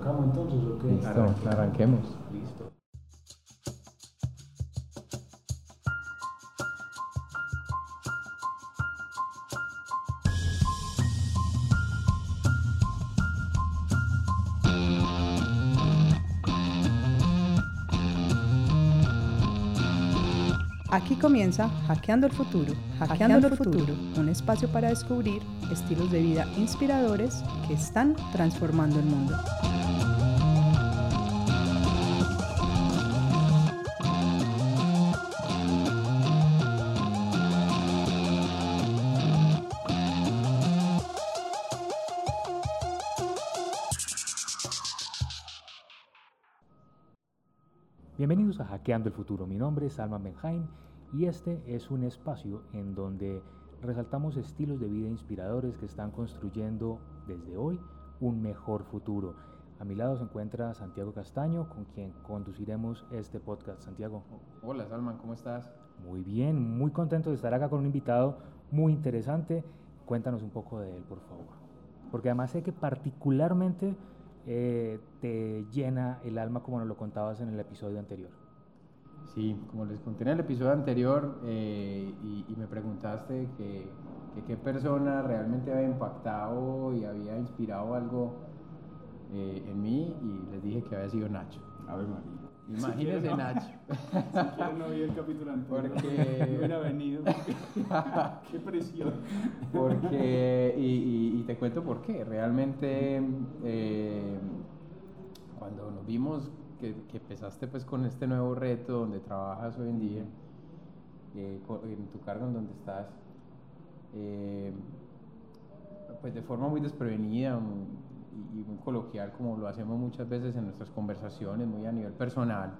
¿Arrancamos entonces o qué? Listo, arranquemos. Listo. Aquí comienza Hackeando el Futuro. Hackeando, el futuro, un espacio para descubrir estilos de vida inspiradores que están transformando el mundo. Hackeando el Futuro. Mi nombre es Alma Benjain y este es un espacio en donde resaltamos estilos de vida inspiradores que están construyendo desde hoy un mejor futuro. A mi lado se encuentra Santiago Castaño, con quien conduciremos este podcast. Santiago. Hola Salman, ¿cómo estás? Muy bien, muy contento de estar acá con un invitado muy interesante. Cuéntanos un poco de él, por favor. Porque además sé que particularmente eh, te llena el alma como nos lo contabas en el episodio anterior. Sí, como les conté en el episodio anterior eh, y, y, me preguntaste que, que, qué persona realmente había impactado y había inspirado algo eh, en mí y les dije que había sido Nacho. A ver, María. Imagínese Si no- Nacho. Siquiera no vi el capítulo anterior. Porque- No hubiera venido. qué presión. Porque, y, y- y te cuento por qué. Realmente, eh, cuando nos vimos que, que empezaste pues con este nuevo reto donde trabajas hoy en día, eh, en tu cargo en donde estás, eh, pues de forma muy desprevenida muy- y, muy coloquial, como lo hacemos muchas veces en nuestras conversaciones, muy a nivel personal,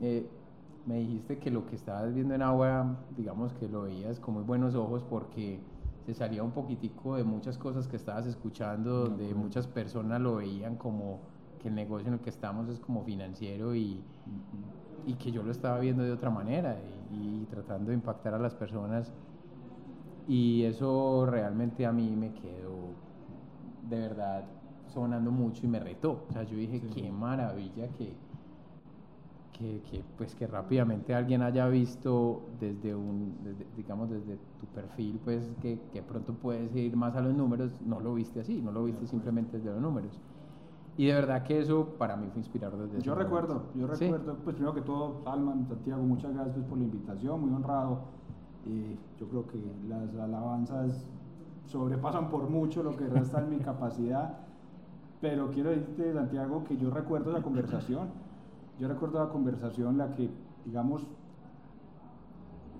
eh, me dijiste que lo que estabas viendo en agua, digamos que lo veías con muy buenos ojos porque se salía un poquitico de muchas cosas que estabas escuchando, De donde muchas personas lo veían como que el negocio en el que estamos es como financiero y, y que yo lo estaba viendo de otra manera y, y tratando de impactar a las personas. Y eso realmente a mí me quedó de verdad sonando mucho y me retó. O sea, yo dije, Sí. qué maravilla que, que, que, pues que rápidamente alguien haya visto desde un, desde- digamos, desde tu perfil, pues que, que pronto puedes ir más a los números, no lo viste así, no lo viste simplemente desde los números. Y de verdad que eso para mí fue inspirador desde Yo recuerdo, yo Sí. recuerdo, pues primero que todo, Salman, Santiago, muchas gracias por la invitación, muy honrado. Eh, yo creo que las alabanzas sobrepasan por mucho lo que resta en mi capacidad, pero quiero decirte, Santiago, que yo recuerdo esa conversación. Yo recuerdo la conversación en la que, digamos,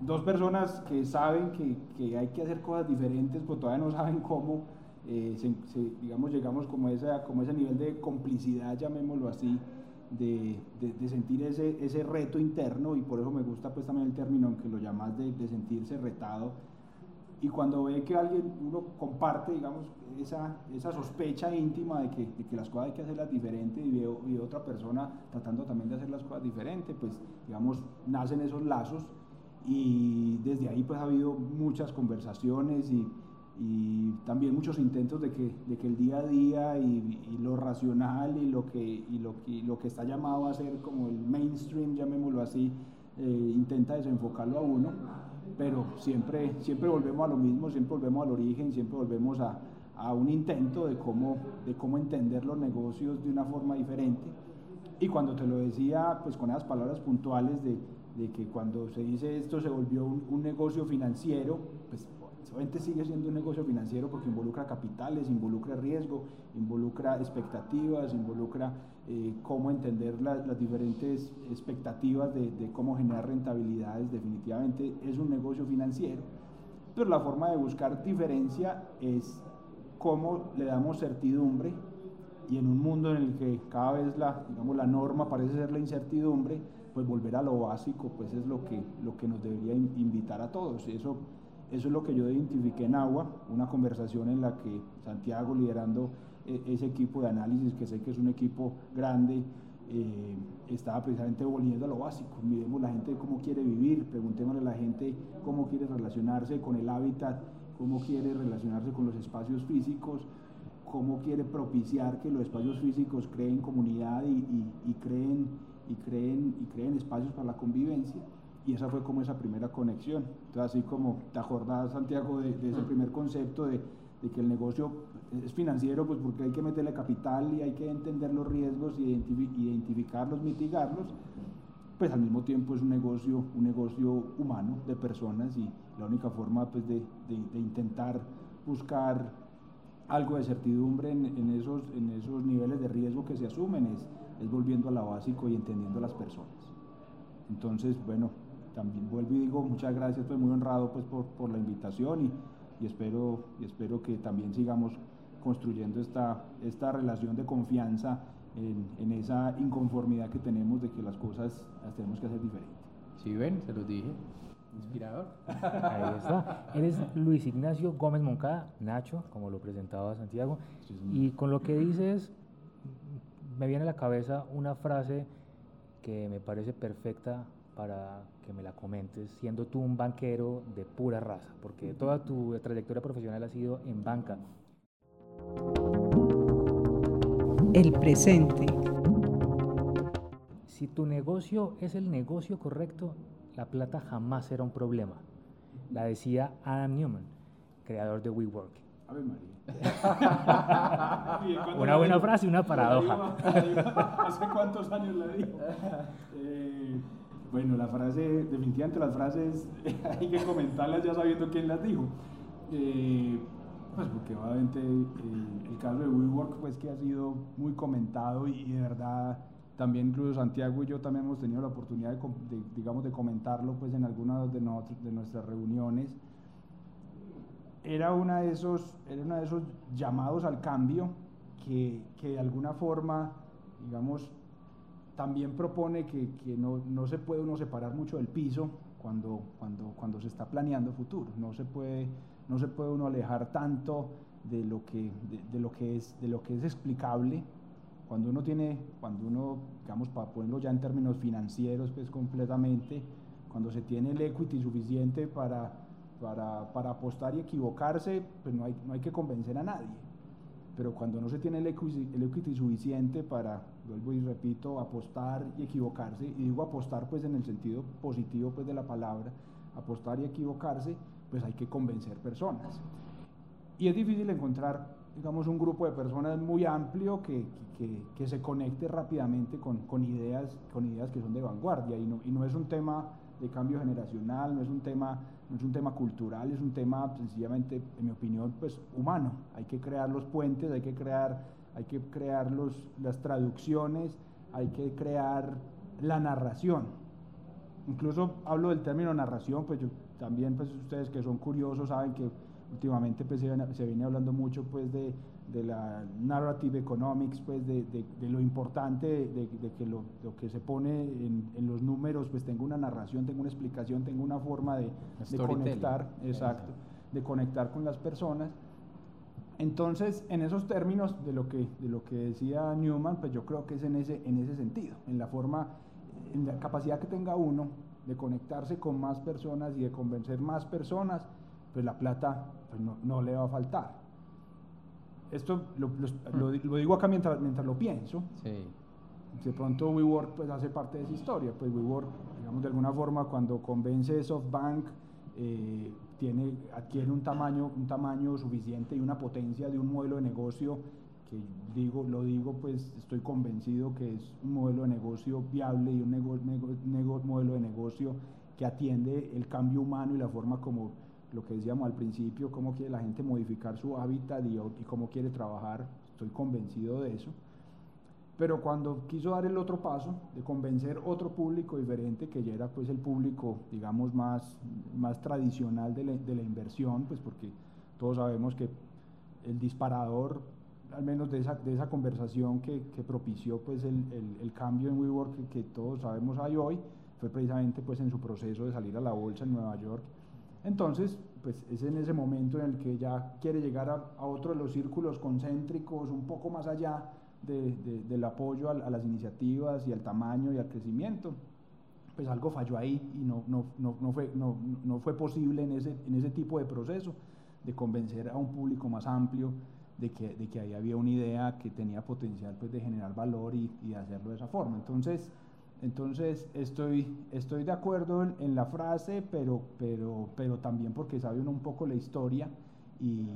dos personas que saben que, que hay que hacer cosas diferentes, pero todavía no saben cómo, eh, se- se- digamos, llegamos como, esa, como ese nivel de complicidad, llamémoslo así, de, de- de sentir ese, ese reto interno, y por eso me gusta pues también el término en que lo llamas de, de sentirse retado. Y cuando ve que alguien, uno comparte, digamos, esa, esa sospecha íntima de que, que las cosas hay que hacerlas diferentes y ve, y otra persona tratando también de hacer las cosas diferentes, pues, digamos, nacen esos lazos y desde ahí pues ha habido muchas conversaciones y, y también muchos intentos de que, de que el día a día y, y lo racional y lo, que, y, lo, y lo que está llamado a ser como el mainstream, llamémoslo así, eh, intenta desenfocarlo a uno, pero siempre, siempre volvemos a lo mismo, siempre volvemos al origen, siempre volvemos a, a un intento de cómo, de cómo entender los negocios de una forma diferente. Y cuando te lo decía, pues con esas palabras puntuales de, de que cuando se dice esto se volvió un, un negocio financiero, pues obviamente sigue siendo un negocio financiero porque involucra capitales, involucra riesgo, involucra expectativas, involucra eh, cómo entender la- las diferentes expectativas de, de cómo generar rentabilidades. Definitivamente es un negocio financiero, pero la forma de buscar diferencia es cómo le damos certidumbre y en un mundo en el que cada vez la, digamos, la norma parece ser la incertidumbre, pues volver a lo básico pues es lo que, lo que nos debería in- invitar a todos. Eso, eso es lo que yo identifiqué en Agua, una conversación en la que Santiago liderando eh, ese equipo de análisis, que sé que es un equipo grande, eh, estaba precisamente volviendo a lo básico. Miremos la gente cómo quiere vivir, preguntémosle a la gente cómo quiere relacionarse con el hábitat, cómo quiere relacionarse con los espacios físicos cómo quiere propiciar que los espacios físicos creen comunidad y, y, creen, y, creen, y creen espacios para la convivencia. Y esa fue como esa primera conexión. Entonces, así como te acordás, Santiago, de, ese primer concepto de, de, que el negocio es financiero, pues porque hay que meterle capital y hay que entender los riesgos y identificarlos, mitigarlos, pues al mismo tiempo es un negocio, un negocio humano de personas y la única forma pues, de, de intentar buscar algo de certidumbre en, en, esos, en esos niveles de riesgo que se asumen es, es volviendo a lo básico y entendiendo a las personas. Entonces, bueno, también vuelvo y digo muchas gracias, estoy muy honrado pues, por, por la invitación y, y, espero, y espero que también sigamos construyendo esta, esta relación de confianza en, en, esa inconformidad que tenemos de que las cosas las tenemos que hacer diferentes. Sí, ven, se los dije. Inspirador. Ahí está. Eres Luis Ignacio Gómez Moncada, Nacho, como lo presentaba Santiago. Y con lo que dices, me viene a la cabeza una frase que me parece perfecta para que me la comentes, siendo tú un banquero de pura raza, porque toda tu trayectoria profesional ha sido en banca. El presente. Si tu negocio es el negocio correcto, la plata jamás será un problema. La decía Adam Newman, creador de WeWork. Ave María. una buena frase y una paradoja. ¿Hace cuántos años la dijo? Eh, bueno, la frase, definitivamente las frases hay que comentarlas ya sabiendo quién las dijo. Eh, pues porque obviamente eh, el caso de WeWork pues que ha sido muy comentado y de verdad también incluso Santiago y yo también hemos tenido la oportunidad de, digamos, de comentarlo pues, en algunas de, nuestras reuniones. Era, una de esos, era uno de esos llamados al cambio que, que de alguna forma, digamos, también propone que, que no, no, se puede uno separar mucho del piso cuando, cuando, cuando se está planeando futuro. No se puede, no se puede uno alejar tanto de lo que, de, de lo que, es, de lo que es explicable cuando uno tiene, cuando uno, digamos, para ponerlo ya en términos financieros, pues completamente, cuando se tiene el equity suficiente para, para, para apostar y equivocarse, pues no hay, no hay que convencer a nadie. Pero cuando no se tiene el equity, el equity suficiente para, vuelvo y repito, apostar y equivocarse, y digo apostar pues en el sentido positivo pues de la palabra, apostar y equivocarse, pues hay que convencer personas. Y es difícil encontrar digamos, un grupo de personas muy amplio que, que, que se conecte rápidamente con, con, ideas, con ideas que son de vanguardia. Y no, y no es un tema de cambio generacional, no es un tema, no es un tema cultural, es un tema sencillamente, en mi opinión, pues humano. Hay que crear los puentes, hay que crear, hay que crear los, las traducciones, hay que crear la narración. Incluso hablo del término narración, pues yo, también pues ustedes que son curiosos saben que últimamente pues, se, viene hablando mucho pues, de, de, la narrative economics, pues, de, de lo importante de, que lo, lo, que se pone en, en, los números pues tenga una narración, tenga una explicación, tenga una forma de, conectar, exacto, de conectar con las personas. Entonces, en esos términos de lo que, de lo que decía Newman, pues yo creo que es en ese, en ese sentido, en la forma, en la capacidad que tenga uno de conectarse con más personas y de convencer más personas pues la plata pues no, no, le va a faltar. Esto lo, lo, lo, digo acá mientras, mientras lo pienso. Sí. De pronto WeWork pues hace parte de esa historia. Pues WeWork, digamos de alguna forma, cuando convence SoftBank, eh, tiene, adquiere un tamaño, un tamaño suficiente y una potencia de un modelo de negocio que digo, lo digo, pues estoy convencido que es un modelo de negocio viable y un nego, nego, modelo de negocio que atiende el cambio humano y la forma como lo que decíamos al principio, cómo quiere la gente modificar su hábitat y, cómo quiere trabajar, estoy convencido de eso. Pero cuando quiso dar el otro paso, de convencer otro público diferente, que ya era pues el público, digamos, más, más tradicional de la, de la inversión, pues porque todos sabemos que el disparador, al menos de esa, de esa conversación que, que propició pues el, el, el, cambio en WeWork que, que todos sabemos hay hoy, fue precisamente pues en su proceso de salir a la bolsa en Nueva York. Entonces, pues es en ese momento en el que ya quiere llegar a, otro de los círculos concéntricos, un poco más allá del apoyo a, las iniciativas y al tamaño y al crecimiento. Pues algo falló ahí y no, no, no, fue, no, fue posible en ese, en ese tipo de proceso de convencer a un público más amplio de que, de que ahí había una idea que tenía potencial pues, de generar valor y, y hacerlo de esa forma. Entonces, entonces estoy, estoy de acuerdo en, la frase, pero, pero, pero también porque sabe uno un poco la historia y,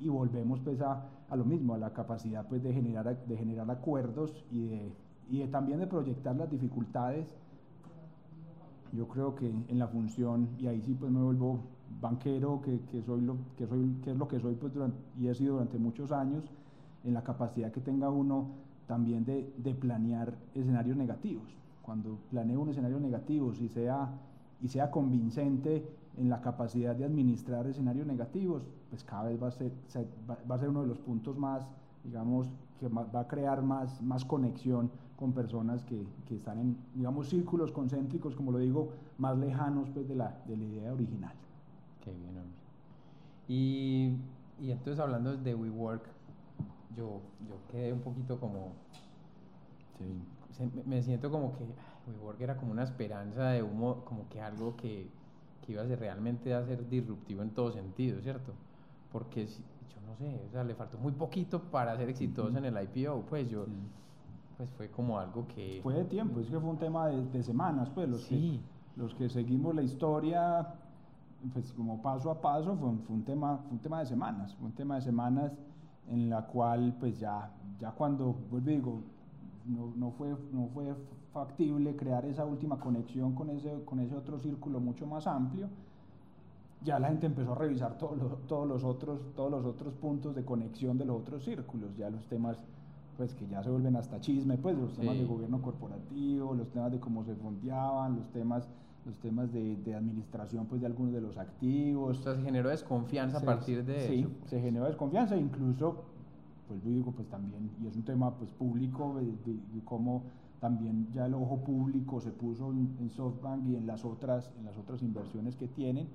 y volvemos pues a, a, lo mismo, a la capacidad pues de generar, de generar acuerdos y, de, y de, también de proyectar las dificultades. Yo creo que en la función, y ahí sí pues me vuelvo banquero, que, que soy lo, que, soy, que es lo que soy pues durante, y he sido durante muchos años, en la capacidad que tenga uno también de, de planear escenarios negativos cuando planeo un escenario negativo, si sea, y sea convincente en la capacidad de administrar escenarios negativos, pues cada vez va a ser, va a ser uno de los puntos más, digamos, que va a crear más, más conexión con personas que, que, están en, digamos, círculos concéntricos, como lo digo, más lejanos pues, de, la, de la idea original. Qué bien, hombre. Y, y entonces hablando de WeWork, yo, yo quedé un poquito como... Sí me siento como que WeWork era como una esperanza de humo, como que algo que, que iba a ser realmente a ser disruptivo en todo sentido, ¿cierto? Porque yo no sé, o sea, le faltó muy poquito para ser exitoso en el IPO, pues yo, pues fue como algo que... Fue de tiempo, es que fue un tema de, semanas, pues los, que, los que seguimos la historia, pues como paso a paso, fue, fue, un tema, fue un tema de semanas, fue un tema de semanas en la cual pues ya, ya cuando, vuelvo digo, no, no, fue, no fue factible crear esa última conexión con ese, con ese otro círculo mucho más amplio, ya la gente empezó a revisar todos los, todos, los otros, todos los otros puntos de conexión de los otros círculos, ya los temas pues que ya se vuelven hasta chisme, pues los temas de gobierno corporativo, los temas de cómo se fondeaban, los temas los temas de, de, administración pues de algunos de los activos. O sea, se generó desconfianza a partir de eso. Sí, se generó desconfianza, incluso pues digo, pues también, y es un tema pues público, de, cómo también ya el ojo público se puso en, SoftBank y en las, otras, en las otras inversiones que tienen.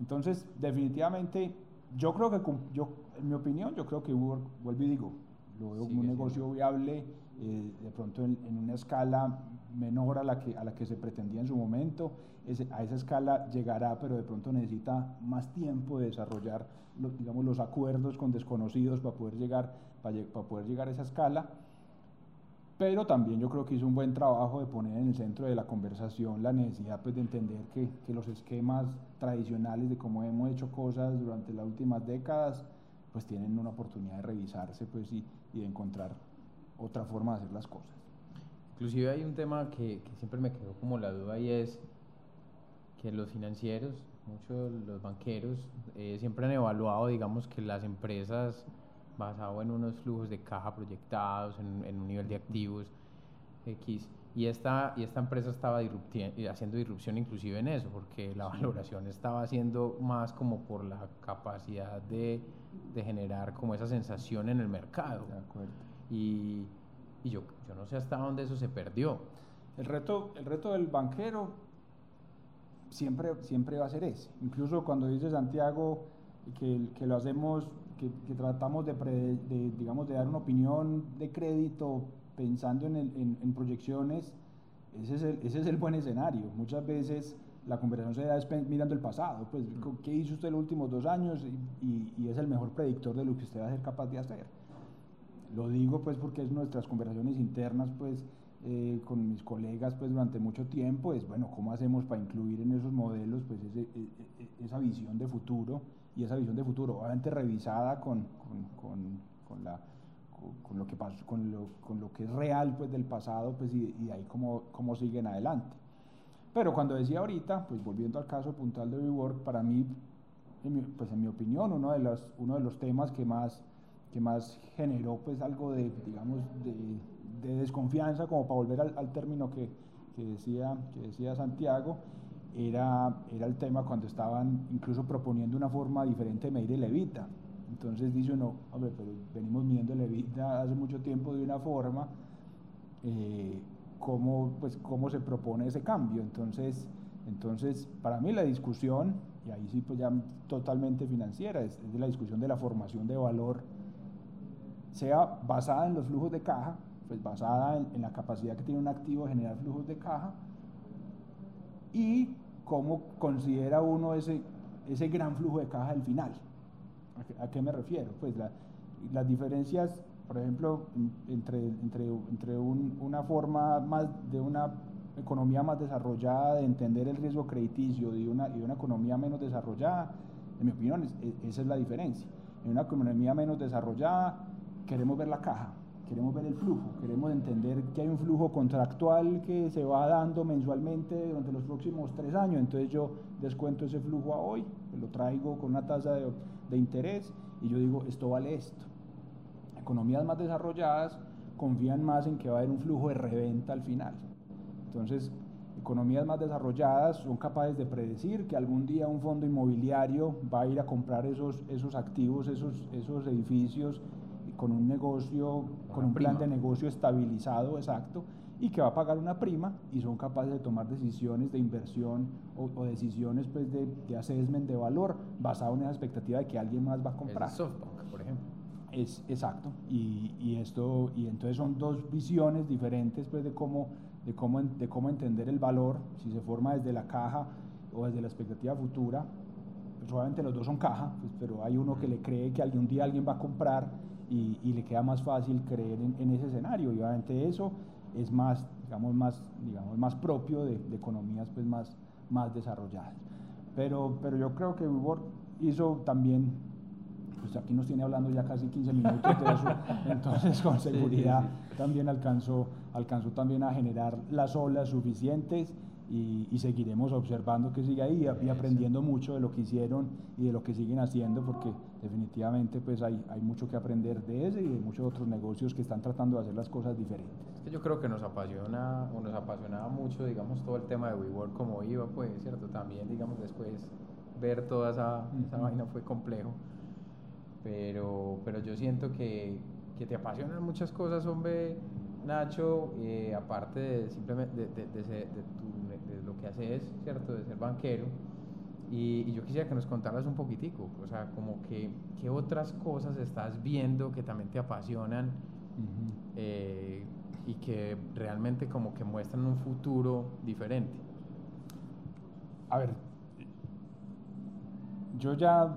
Entonces, definitivamente, yo creo que, yo, en mi opinión, yo creo que hubo, vuelvo y digo, lo veo como un negocio viable, eh, de pronto en, en, una escala menor a la, que, a la que se pretendía en su momento. Ese, a esa escala llegará, pero de pronto necesita más tiempo de desarrollar digamos, los acuerdos con desconocidos para poder llegar para, poder llegar a esa escala. Pero también yo creo que hizo un buen trabajo de poner en el centro de la conversación la necesidad pues, de entender que, que los esquemas tradicionales de cómo hemos hecho cosas durante las últimas décadas pues tienen una oportunidad de revisarse pues, y, y de encontrar otra forma de hacer las cosas. Inclusive hay un tema que, que, siempre me quedó como la duda y es que los financieros, muchos los banqueros, eh, siempre han evaluado, digamos, que las empresas basado en unos flujos de caja proyectados, en, un nivel de activos X. Y esta, y esta empresa estaba haciendo disrupción inclusive en eso, porque la valoración estaba haciendo más como por la capacidad de, de generar como esa sensación en el mercado. De acuerdo. Y, y yo, yo no sé hasta dónde eso se perdió. El reto, el reto del banquero siempre, siempre va a ser ese. Incluso cuando dice Santiago que, que lo hacemos que, tratamos de, digamos, de dar una opinión de crédito pensando en, en, proyecciones, ese es, el, ese es, el, buen escenario. Muchas veces la conversación se da mirando el pasado, pues qué hizo usted los últimos dos años y, y, es el mejor predictor de lo que usted va a ser capaz de hacer. Lo digo pues porque es nuestras conversaciones internas pues eh, con mis colegas pues durante mucho tiempo, es bueno, ¿cómo hacemos para incluir en esos modelos pues ese, e, e, e, esa visión de futuro? Y esa visión de futuro, obviamente revisada con, con, con, la, con, lo que pasó, con, lo, con lo que es real pues, del pasado pues, y, y ahí cómo, cómo siguen adelante. Pero cuando decía ahorita, pues volviendo al caso puntual de WeWork, para mí, pues en mi opinión, uno de los, uno de los temas que más, que más generó pues algo de, digamos, de, de desconfianza, como para volver al, al término que, que, decía, que decía Santiago, era, era el tema cuando estaban incluso proponiendo una forma diferente de medir el evita. Entonces dice uno, hombre, pero venimos midiendo el evita hace mucho tiempo de una forma, eh, ¿cómo, pues, ¿cómo se propone ese cambio? Entonces, entonces, para mí la discusión, y ahí sí pues ya totalmente financiera, es, de la discusión de la formación de valor, sea basada en los flujos de caja, pues basada en, en la capacidad que tiene un activo de generar flujos de caja, y cómo considera uno ese, ese gran flujo de caja del final. ¿A qué, me refiero? Pues la, las diferencias, por ejemplo, entre, entre, entre una forma más de una economía más desarrollada, de entender el riesgo crediticio y una, y una economía menos desarrollada, en mi opinión, esa es la diferencia. En una economía menos desarrollada queremos ver la caja, queremos ver el flujo, queremos entender que hay un flujo contractual que se va dando mensualmente durante los próximos tres años, entonces yo descuento ese flujo a hoy, lo traigo con una tasa de, de interés y yo digo, esto vale esto. Economías más desarrolladas confían más en que va a haber un flujo de reventa al final. Entonces, economías más desarrolladas son capaces de predecir que algún día un fondo inmobiliario va a ir a comprar esos, esos activos, esos, esos edificios con un negocio, con un plan de negocio estabilizado, exacto, y que va a pagar una prima y son capaces de tomar decisiones de inversión o, decisiones pues, de, de, assessment de valor basado en esa expectativa de que alguien más va a comprar. El SoftBank, por ejemplo. Es, exacto, y, y, esto, y entonces son dos visiones diferentes pues, de, cómo, de, cómo, de cómo entender el valor, si se forma desde la caja o desde la expectativa futura, pues obviamente los dos son caja, pues, pero hay uno que le cree que algún día alguien va a comprar y, y le queda más fácil creer en, en, ese escenario, y obviamente eso es más, digamos, más, digamos, más propio de, de economías pues, más, más desarrolladas. Pero, pero yo creo que WeWork hizo también, pues aquí nos tiene hablando ya casi 15 minutos de eso, entonces con seguridad sí, sí, sí. también alcanzó, alcanzó también a generar las olas suficientes y, y, seguiremos observando que sigue ahí y, y, aprendiendo mucho de lo que hicieron y de lo que siguen haciendo porque definitivamente pues hay, hay mucho que aprender de ese y de muchos otros negocios que están tratando de hacer las cosas diferentes. Es que yo creo que nos apasiona o nos apasionaba mucho digamos todo el tema de WeWork como iba pues, ¿cierto? También digamos después ver toda esa, uh -huh. esa vaina fue complejo, pero, pero yo siento que, que te apasionan muchas cosas, hombre, Nacho, eh, aparte de simplemente de, de, de, de tu que haces, ¿cierto? De ser banquero. Y, y, yo quisiera que nos contaras un poquitico, o sea, como que qué otras cosas estás viendo que también te apasionan uh -huh. eh, y que realmente como que muestran un futuro diferente. A ver, yo ya,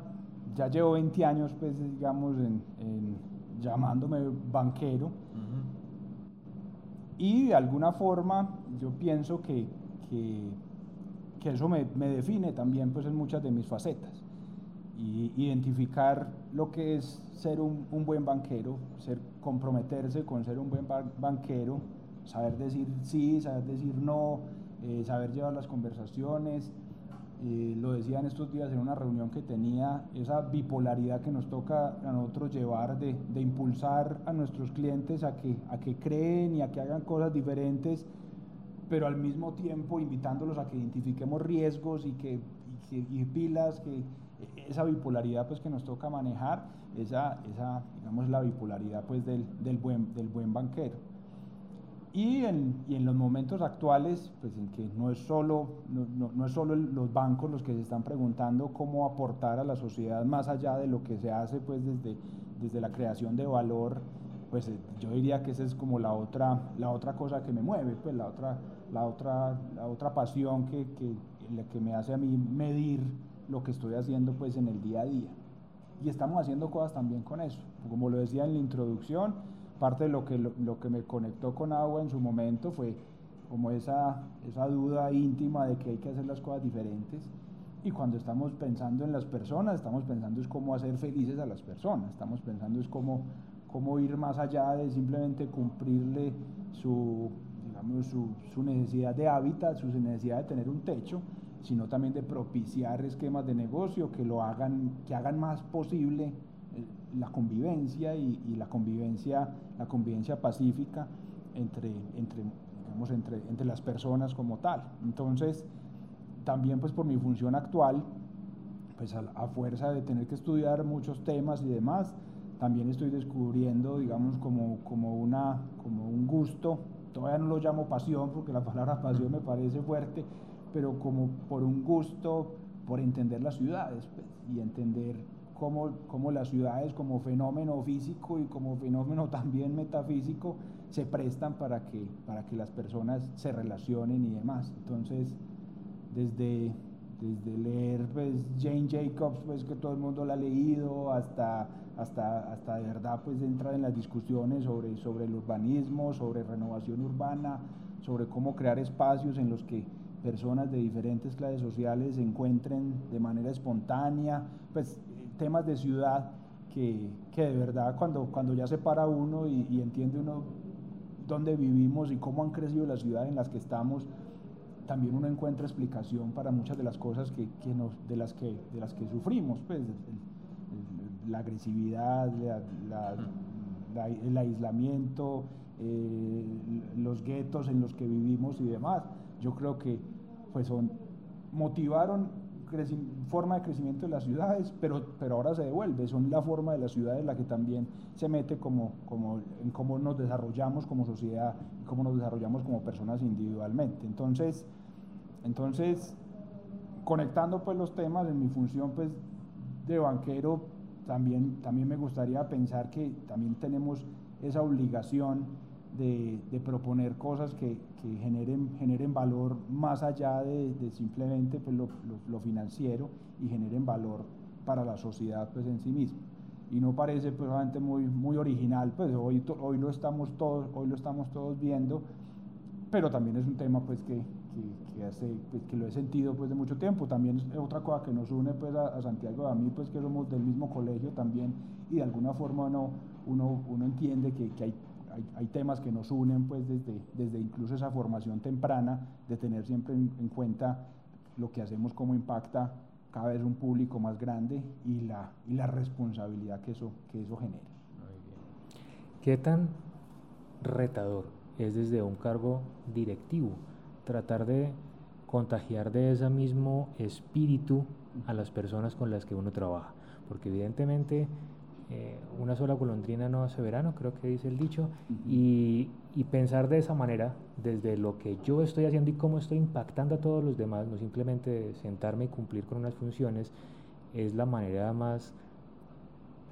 ya llevo 20 años, pues, digamos, en, en llamándome banquero. Uh -huh. Y de alguna forma yo pienso que, que, que eso me, me, define también pues en muchas de mis facetas. Y identificar lo que es ser un, un buen banquero, ser, comprometerse con ser un buen banquero, saber decir sí, saber decir no, eh, saber llevar las conversaciones. Eh, lo decía en estos días en una reunión que tenía, esa bipolaridad que nos toca a nosotros llevar de, de impulsar a nuestros clientes a que, a que creen y a que hagan cosas diferentes pero al mismo tiempo invitándolos a que identifiquemos riesgos y que, y, y pilas, que esa bipolaridad pues que nos toca manejar, esa, esa digamos la bipolaridad pues del, del, buen, del buen banquero. Y en, y en, los momentos actuales, pues en que no es, solo, no, no, no, es solo los bancos los que se están preguntando cómo aportar a la sociedad más allá de lo que se hace pues desde, desde la creación de valor, pues yo diría que esa es como la otra, la otra cosa que me mueve, pues la otra, la otra, la otra pasión que, que, que me hace a mí medir lo que estoy haciendo pues en el día a día. Y estamos haciendo cosas también con eso. Como lo decía en la introducción, parte de lo que, lo, lo que me conectó con Agua en su momento fue como esa, esa duda íntima de que hay que hacer las cosas diferentes. Y cuando estamos pensando en las personas, estamos pensando es cómo hacer felices a las personas, estamos pensando es cómo, cómo ir más allá de simplemente cumplirle su, digamos, su, su necesidad de hábitat, su necesidad de tener un techo, sino también de propiciar esquemas de negocio que lo hagan, que hagan más posible la convivencia y, y, la convivencia, la convivencia pacífica entre, entre, digamos, entre, entre las personas como tal. Entonces, también pues por mi función actual, pues a, a, fuerza de tener que estudiar muchos temas y demás, también estoy descubriendo, digamos, como, como, una, como un gusto, todavía no lo llamo pasión porque la palabra pasión me parece fuerte, pero como por un gusto por entender las ciudades pues, y entender cómo, cómo las ciudades como fenómeno físico y como fenómeno también metafísico se prestan para que, para que las personas se relacionen y demás. Entonces, desde, desde leer pues, Jane Jacobs, pues, que todo el mundo la ha leído, hasta, hasta, hasta de verdad pues entrar en las discusiones sobre, sobre el urbanismo, sobre renovación urbana, sobre cómo crear espacios en los que personas de diferentes clases sociales se encuentren de manera espontánea, pues temas de ciudad que, que de verdad cuando, cuando ya se para uno y, y, entiende uno dónde vivimos y cómo han crecido las ciudades en las que estamos, también uno encuentra explicación para muchas de las cosas que, que nos, de, las que, de las que sufrimos, pues el, la agresividad, la, la, la, el aislamiento, eh, los guetos en los que vivimos y demás. Yo creo que pues son, motivaron forma de crecimiento de las ciudades, pero, pero ahora se devuelve, son la forma de las ciudades la que también se mete como, como en cómo nos desarrollamos como sociedad, cómo nos desarrollamos como personas individualmente. Entonces, entonces conectando pues los temas en mi función pues de banquero, también, también me gustaría pensar que también tenemos esa obligación de, proponer cosas que, que, generen, generen valor más allá de, simplemente pues, lo, financiero y generen valor para la sociedad pues, en sí misma. Y no parece pues, muy, muy original, pues hoy, hoy, lo estamos todos, hoy lo estamos todos viendo, pero también es un tema pues, que, que, hace, pues, que lo he sentido pues, de mucho tiempo. También es otra cosa que nos une pues, a, Santiago a mí, pues, que somos del mismo colegio también, y de alguna forma uno, uno, uno entiende que, hay hay, temas que nos unen pues desde, desde incluso esa formación temprana, de tener siempre en, en, cuenta lo que hacemos, cómo impacta cada vez un público más grande y la, y la responsabilidad que eso, que eso genera. ¿Qué tan retador es desde un cargo directivo tratar de contagiar de ese mismo espíritu a las personas con las que uno trabaja? Porque evidentemente eh, una sola golondrina no hace verano, creo que dice el dicho, y, y, pensar de esa manera, desde lo que yo estoy haciendo y cómo estoy impactando a todos los demás, no simplemente sentarme y cumplir con unas funciones, es la manera más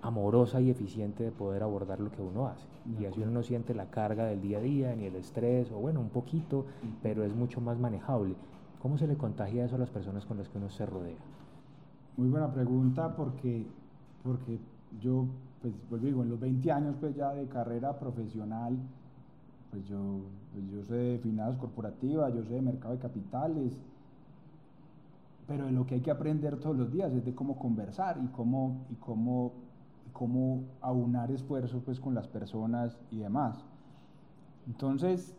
amorosa y eficiente de poder abordar lo que uno hace. Y así uno no siente la carga del día a día, ni el estrés, o bueno, un poquito, pero es mucho más manejable. ¿Cómo se le contagia eso a las personas con las que uno se rodea? Muy buena pregunta porque, porque yo, pues, pues digo, en los 20 años pues ya de carrera profesional, pues yo, pues yo sé de finanzas corporativas, yo sé de mercado de capitales, pero de lo que hay que aprender todos los días es de cómo conversar y cómo, y cómo, cómo aunar esfuerzos pues con las personas y demás. Entonces,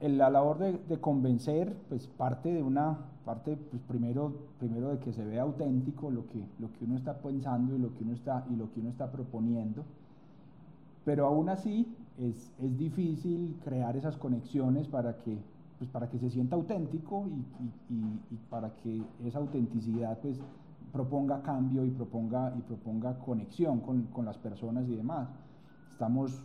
en la labor de, de, convencer, pues parte de una, parte pues primero, primero de que se vea auténtico lo que, lo que uno está pensando y lo que uno está, y lo que uno está proponiendo, pero aún así es, es difícil crear esas conexiones para que, pues para que se sienta auténtico y, y, y, y para que esa autenticidad pues proponga cambio y proponga, y proponga conexión con, con las personas y demás. Estamos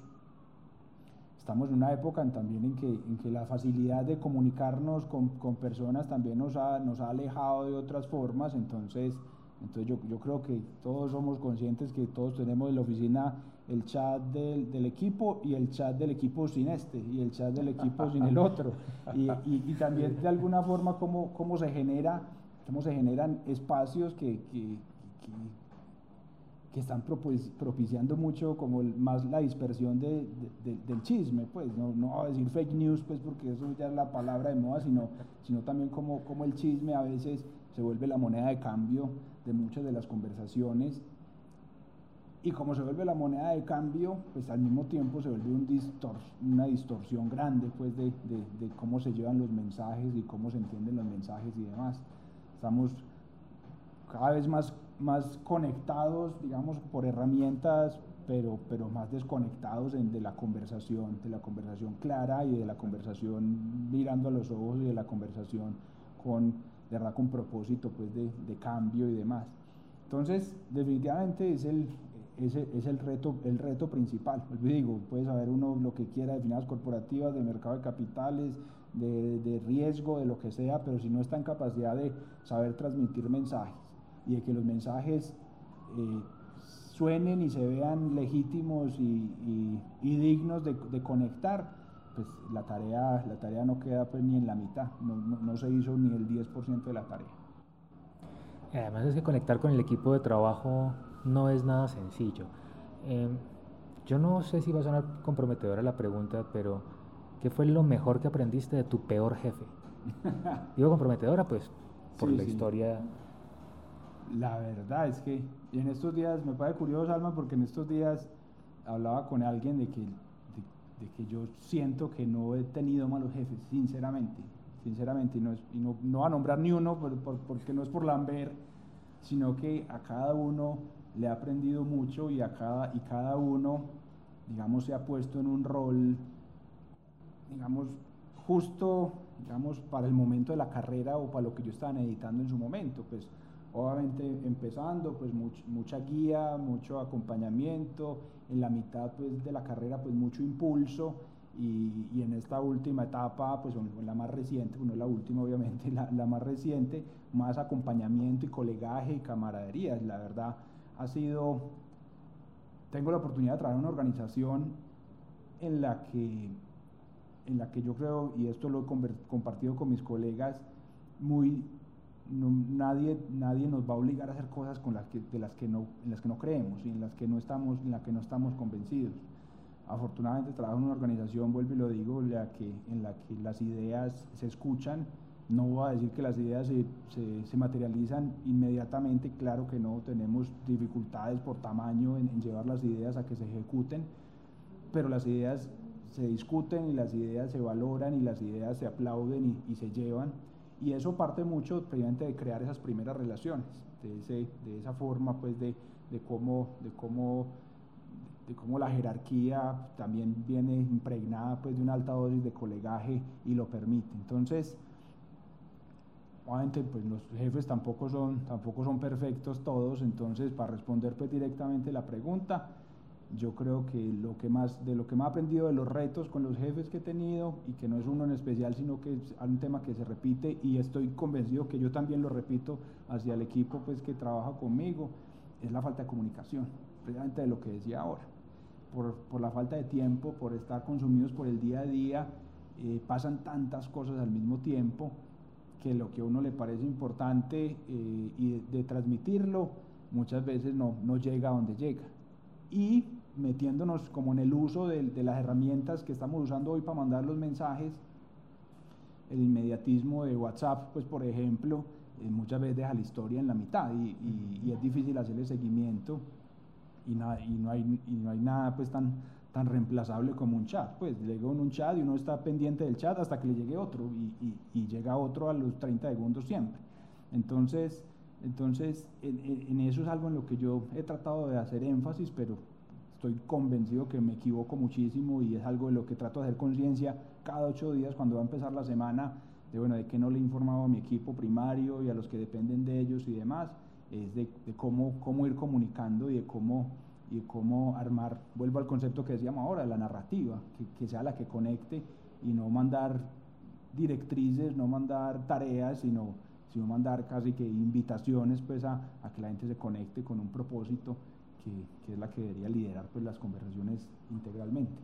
estamos en una época en también en que, en que la facilidad de comunicarnos con, con personas también nos ha, nos ha, alejado de otras formas, entonces, entonces yo, yo, creo que todos somos conscientes que todos tenemos en la oficina el chat del, del, equipo y el chat del equipo sin este y el chat del equipo sin el otro y, y, y, también de alguna forma cómo, cómo se genera cómo se generan espacios que, que, que están propiciando mucho como más la dispersión de, de, de, del chisme, pues no, no a decir fake news, pues porque eso ya es la palabra de moda, sino, sino también como, como el chisme a veces se vuelve la moneda de cambio de muchas de las conversaciones y como se vuelve la moneda de cambio, pues al mismo tiempo se vuelve una distorsión grande pues de, de cómo se llevan los mensajes y cómo se entienden los mensajes y demás. Estamos cada vez más más conectados, digamos, por herramientas, pero, pero más desconectados en, de la conversación, de la conversación clara y de la conversación mirando a los ojos y de la conversación con, de verdad, con propósito pues, de, de cambio y demás. Entonces, definitivamente es el, es, el, reto, el reto principal. Pues digo, puede saber uno lo que quiera de finanzas corporativas, de mercado de capitales, de, de riesgo, de lo que sea, pero si no está en capacidad de saber transmitir mensajes y de que los mensajes eh, suenen y se vean legítimos y, y, y dignos de, de, conectar, pues la tarea, la tarea no queda pues ni en la mitad, no, no, no se hizo ni el 10% de la tarea. Además es que conectar con el equipo de trabajo no es nada sencillo. Em, yo no sé si va a sonar comprometedora la pregunta, pero ¿qué fue lo mejor que aprendiste de tu peor jefe? Digo comprometedora, pues, por la historia. La verdad es que en estos días, me parece curioso, Alma, porque en estos días hablaba con alguien de que, de, que yo siento que no he tenido malos jefes, sinceramente. Sinceramente, y no, y no, no va a nombrar ni uno porque no es por lamber, sino que a cada uno le ha aprendido mucho y, a cada, y cada uno, digamos, se ha puesto en un rol, digamos, justo, digamos, para el momento de la carrera o para lo que yo estaba editando en su momento. Pues obviamente empezando, pues mucha guía, mucho acompañamiento, en la mitad pues, de la carrera pues mucho impulso y, y en esta última etapa, pues la más reciente, pues no la última obviamente, la, la, más reciente, más acompañamiento y colegaje y camaradería. La verdad ha sido, tengo la oportunidad de trabajar en una organización en la que, en la que yo creo, y esto lo he compartido con mis colegas, muy nadie, nadie nos va a obligar a hacer cosas con las que, de las que no, en las que no creemos y en las que no estamos, en las que no estamos convencidos. Afortunadamente trabajo en una organización, vuelvo y lo digo, la que, en la que las ideas se escuchan. No voy a decir que las ideas se, se, se materializan inmediatamente, claro que no, tenemos dificultades por tamaño en, llevar las ideas a que se ejecuten, pero las ideas se discuten y las ideas se valoran y las ideas se aplauden y, se llevan y eso parte mucho precisamente de crear esas primeras relaciones, de, ese, de esa forma pues de, de, cómo, de, cómo, de cómo la jerarquía también viene impregnada pues de una alta dosis de colegaje y lo permite. Entonces, obviamente pues los jefes tampoco son, tampoco son perfectos todos, entonces para responder pues directamente la pregunta, yo creo que lo que más, de lo que más he aprendido de los retos con los jefes que he tenido, y que no es uno en especial, sino que es un tema que se repite y estoy convencido que yo también lo repito hacia el equipo pues, que trabaja conmigo, es la falta de comunicación, precisamente de lo que decía ahora. Por, por la falta de tiempo, por estar consumidos por el día a día, eh, pasan tantas cosas al mismo tiempo que lo que a uno le parece importante eh, y de, transmitirlo muchas veces no, no llega a donde llega. Y metiéndonos como en el uso de, las herramientas que estamos usando hoy para mandar los mensajes, el inmediatismo de WhatsApp, pues por ejemplo, eh, muchas veces deja la historia en la mitad y, es difícil hacerle seguimiento y, y, no hay, y no hay nada pues tan, tan reemplazable como un chat. Pues llega un chat y uno está pendiente del chat hasta que le llegue otro y, y llega otro a los 30 segundos siempre. Entonces, entonces en, en, eso es algo en lo que yo he tratado de hacer énfasis, pero estoy convencido que me equivoco muchísimo y es algo de lo que trato de hacer conciencia cada ocho días cuando va a empezar la semana, de bueno, de que no le he informado a mi equipo primario y a los que dependen de ellos y demás, es de, cómo, cómo ir comunicando y de cómo, y cómo armar, vuelvo al concepto que decíamos ahora, la narrativa, que, sea la que conecte y no mandar directrices, no mandar tareas, sino, sino mandar casi que invitaciones pues a, a que la gente se conecte con un propósito que, es la que debería liderar pues, las conversaciones integralmente.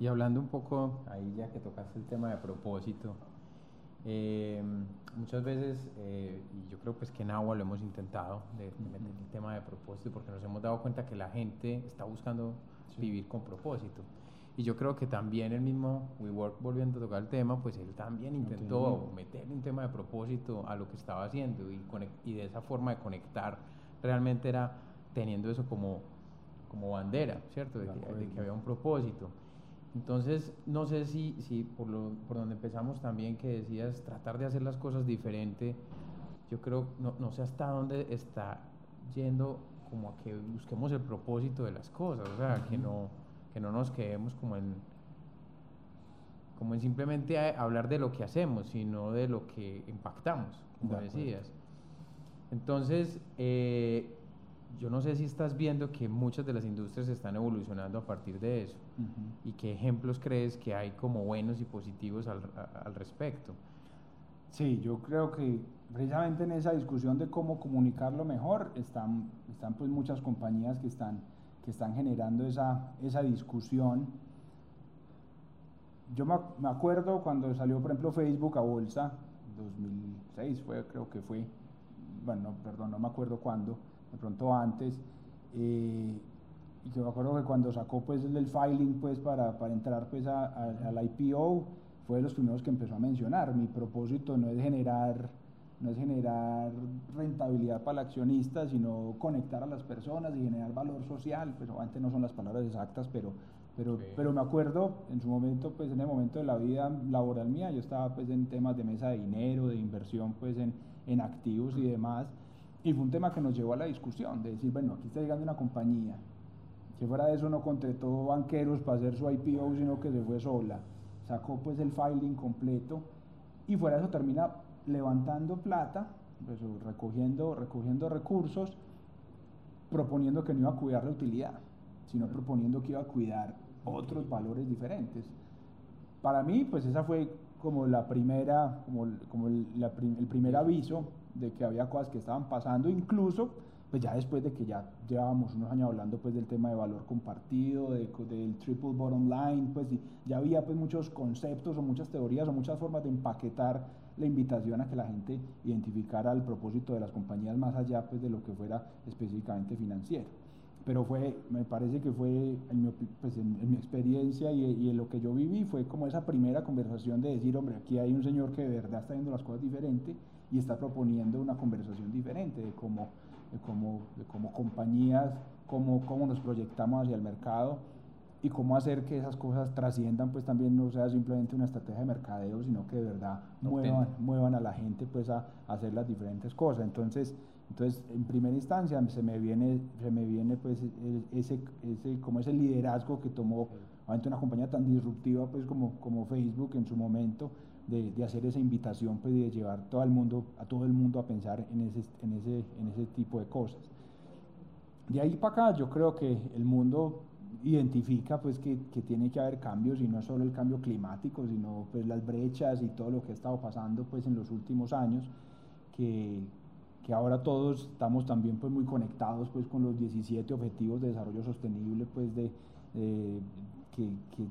Y hablando un poco, ahí ya que tocaste el tema de propósito, eh, muchas veces, eh, y yo creo pues que en agua lo hemos intentado, de, meter el tema de propósito, porque nos hemos dado cuenta que la gente está buscando vivir con propósito. Y yo creo que también el mismo WeWork, volviendo a tocar el tema, pues él también intentó meter un tema de propósito a lo que estaba haciendo y, y de esa forma de conectar realmente era teniendo eso como, como bandera, ¿cierto? De, que, había un propósito. Entonces, no sé si, si por, lo, por donde empezamos también que decías tratar de hacer las cosas diferente, yo creo, no, no sé hasta dónde está yendo como a que busquemos el propósito de las cosas, o sea, que, no, que no nos quedemos como en, como en simplemente hablar de lo que hacemos, sino de lo que impactamos, como decías. Entonces, eh, yo no sé si estás viendo que muchas de las industrias están evolucionando a partir de eso y qué ejemplos crees que hay como buenos y positivos al, al, respecto. Sí, yo creo que precisamente en esa discusión de cómo comunicarlo mejor están, están pues muchas compañías que están, que están generando esa, esa discusión. Yo me, me acuerdo cuando salió, por ejemplo, Facebook a bolsa, 2006 fue, creo que fue, bueno, perdón, no me acuerdo cuándo, de pronto antes, eh, y que me acuerdo que cuando sacó pues el filing pues para, para entrar pues a, al IPO fue de los primeros que empezó a mencionar. Mi propósito no es generar no es generar rentabilidad para el accionista, sino conectar a las personas y generar valor social, pues obviamente no son las palabras exactas, pero, pero, pero me acuerdo en su momento, pues en el momento de la vida laboral mía, yo estaba pues en temas de mesa de dinero, de inversión pues en, en activos y demás, y fue un tema que nos llevó a la discusión, de decir, bueno, aquí está llegando una compañía, que fuera de eso no contrató banqueros para hacer su IPO, sino que se fue sola, sacó pues el filing completo, y fuera de eso termina levantando plata, pues, recogiendo, recogiendo recursos, proponiendo que no iba a cuidar la utilidad, sino proponiendo que iba a cuidar otros valores diferentes. Para mí, pues esa fue como la primera, como, como el, el primer aviso de que había cosas que estaban pasando, incluso pues ya después de que ya llevábamos unos años hablando pues del tema de valor compartido, de, del triple bottom line, pues ya había pues muchos conceptos o muchas teorías o muchas formas de empaquetar la invitación a que la gente identificara el propósito de las compañías más allá pues de lo que fuera específicamente financiero. Pero fue, me parece que fue, en mi, pues en, mi experiencia y, y, en lo que yo viví, fue como esa primera conversación de decir, hombre, aquí hay un señor que de verdad está viendo las cosas diferente y está proponiendo una conversación diferente de cómo como, como compañías, cómo, cómo nos proyectamos hacia el mercado y cómo hacer que esas cosas trasciendan, pues también no sea simplemente una estrategia de mercadeo, sino que de verdad muevan, muevan a la gente pues a, hacer las diferentes cosas. Entonces, entonces, en primera instancia se me viene, se me viene pues ese, ese, como ese liderazgo que tomó una compañía tan disruptiva pues como, como Facebook en su momento, de, hacer esa invitación pues, de llevar todo el mundo, a todo el mundo a pensar en ese, en ese, en ese tipo de cosas. De ahí para acá yo creo que el mundo identifica pues que, que, tiene que haber cambios y no solo el cambio climático, sino pues las brechas y todo lo que ha estado pasando pues en los últimos años, que, que ahora todos estamos también pues muy conectados pues con los 17 objetivos de desarrollo sostenible pues de, que, que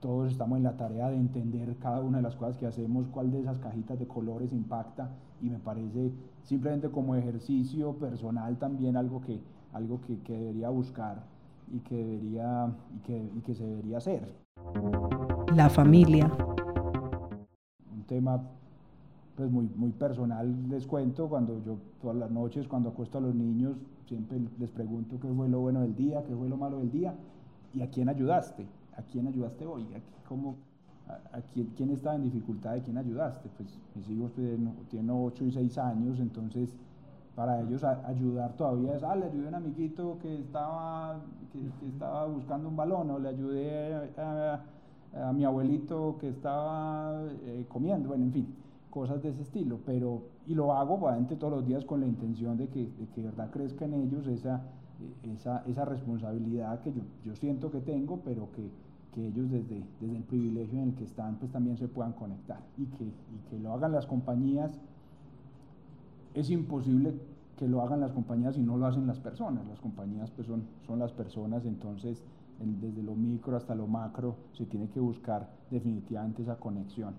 todos estamos en la tarea de entender cada una de las cosas que hacemos, cuál de esas cajitas de colores impacta y me parece simplemente como ejercicio personal también algo que, algo que, que debería buscar y que, debería, y que, y que se debería hacer. La familia. Un tema pues muy, muy personal, les cuento, cuando yo todas las noches, cuando acuesto a los niños, siempre les pregunto qué fue lo bueno del día, qué fue lo malo del día y a quién ayudaste ¿a quién ayudaste hoy? ¿A, cómo, a, quién, quién, estaba en dificultad? ¿A quién ayudaste? Pues mis hijos pues, tienen 8 y 6 años, entonces para ellos ayudar todavía es, ah, le ayudé a un amiguito que estaba, que, estaba buscando un balón, o le ayudé a, mi abuelito que estaba eh, comiendo, bueno, en fin, cosas de ese estilo, pero, y lo hago obviamente todos los días con la intención de que de que verdad crezca en ellos esa, esa, esa responsabilidad que yo, yo siento que tengo, pero que, que ellos desde, desde el privilegio en el que están, pues también se puedan conectar y que, y que lo hagan las compañías. Es imposible que lo hagan las compañías y no lo hacen las personas. Las compañías pues son, son las personas, entonces desde lo micro hasta lo macro se tiene que buscar definitivamente esa conexión.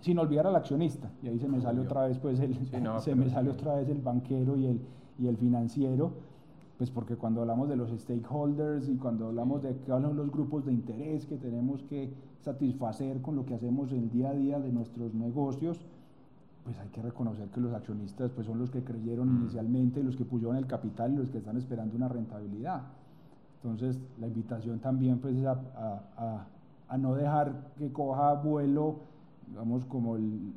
Sin olvidar al accionista, y ahí se me sale otra vez pues el, se me sale otra vez el banquero y el, y el financiero, pues porque cuando hablamos de los stakeholders y cuando hablamos de cuáles son los grupos de interés que tenemos que satisfacer con lo que hacemos el día a día de nuestros negocios, pues hay que reconocer que los accionistas pues son los que creyeron mm. inicialmente, los que pusieron el capital y los que están esperando una rentabilidad. Entonces la invitación también pues es a, a, a no dejar que coja vuelo digamos, como el,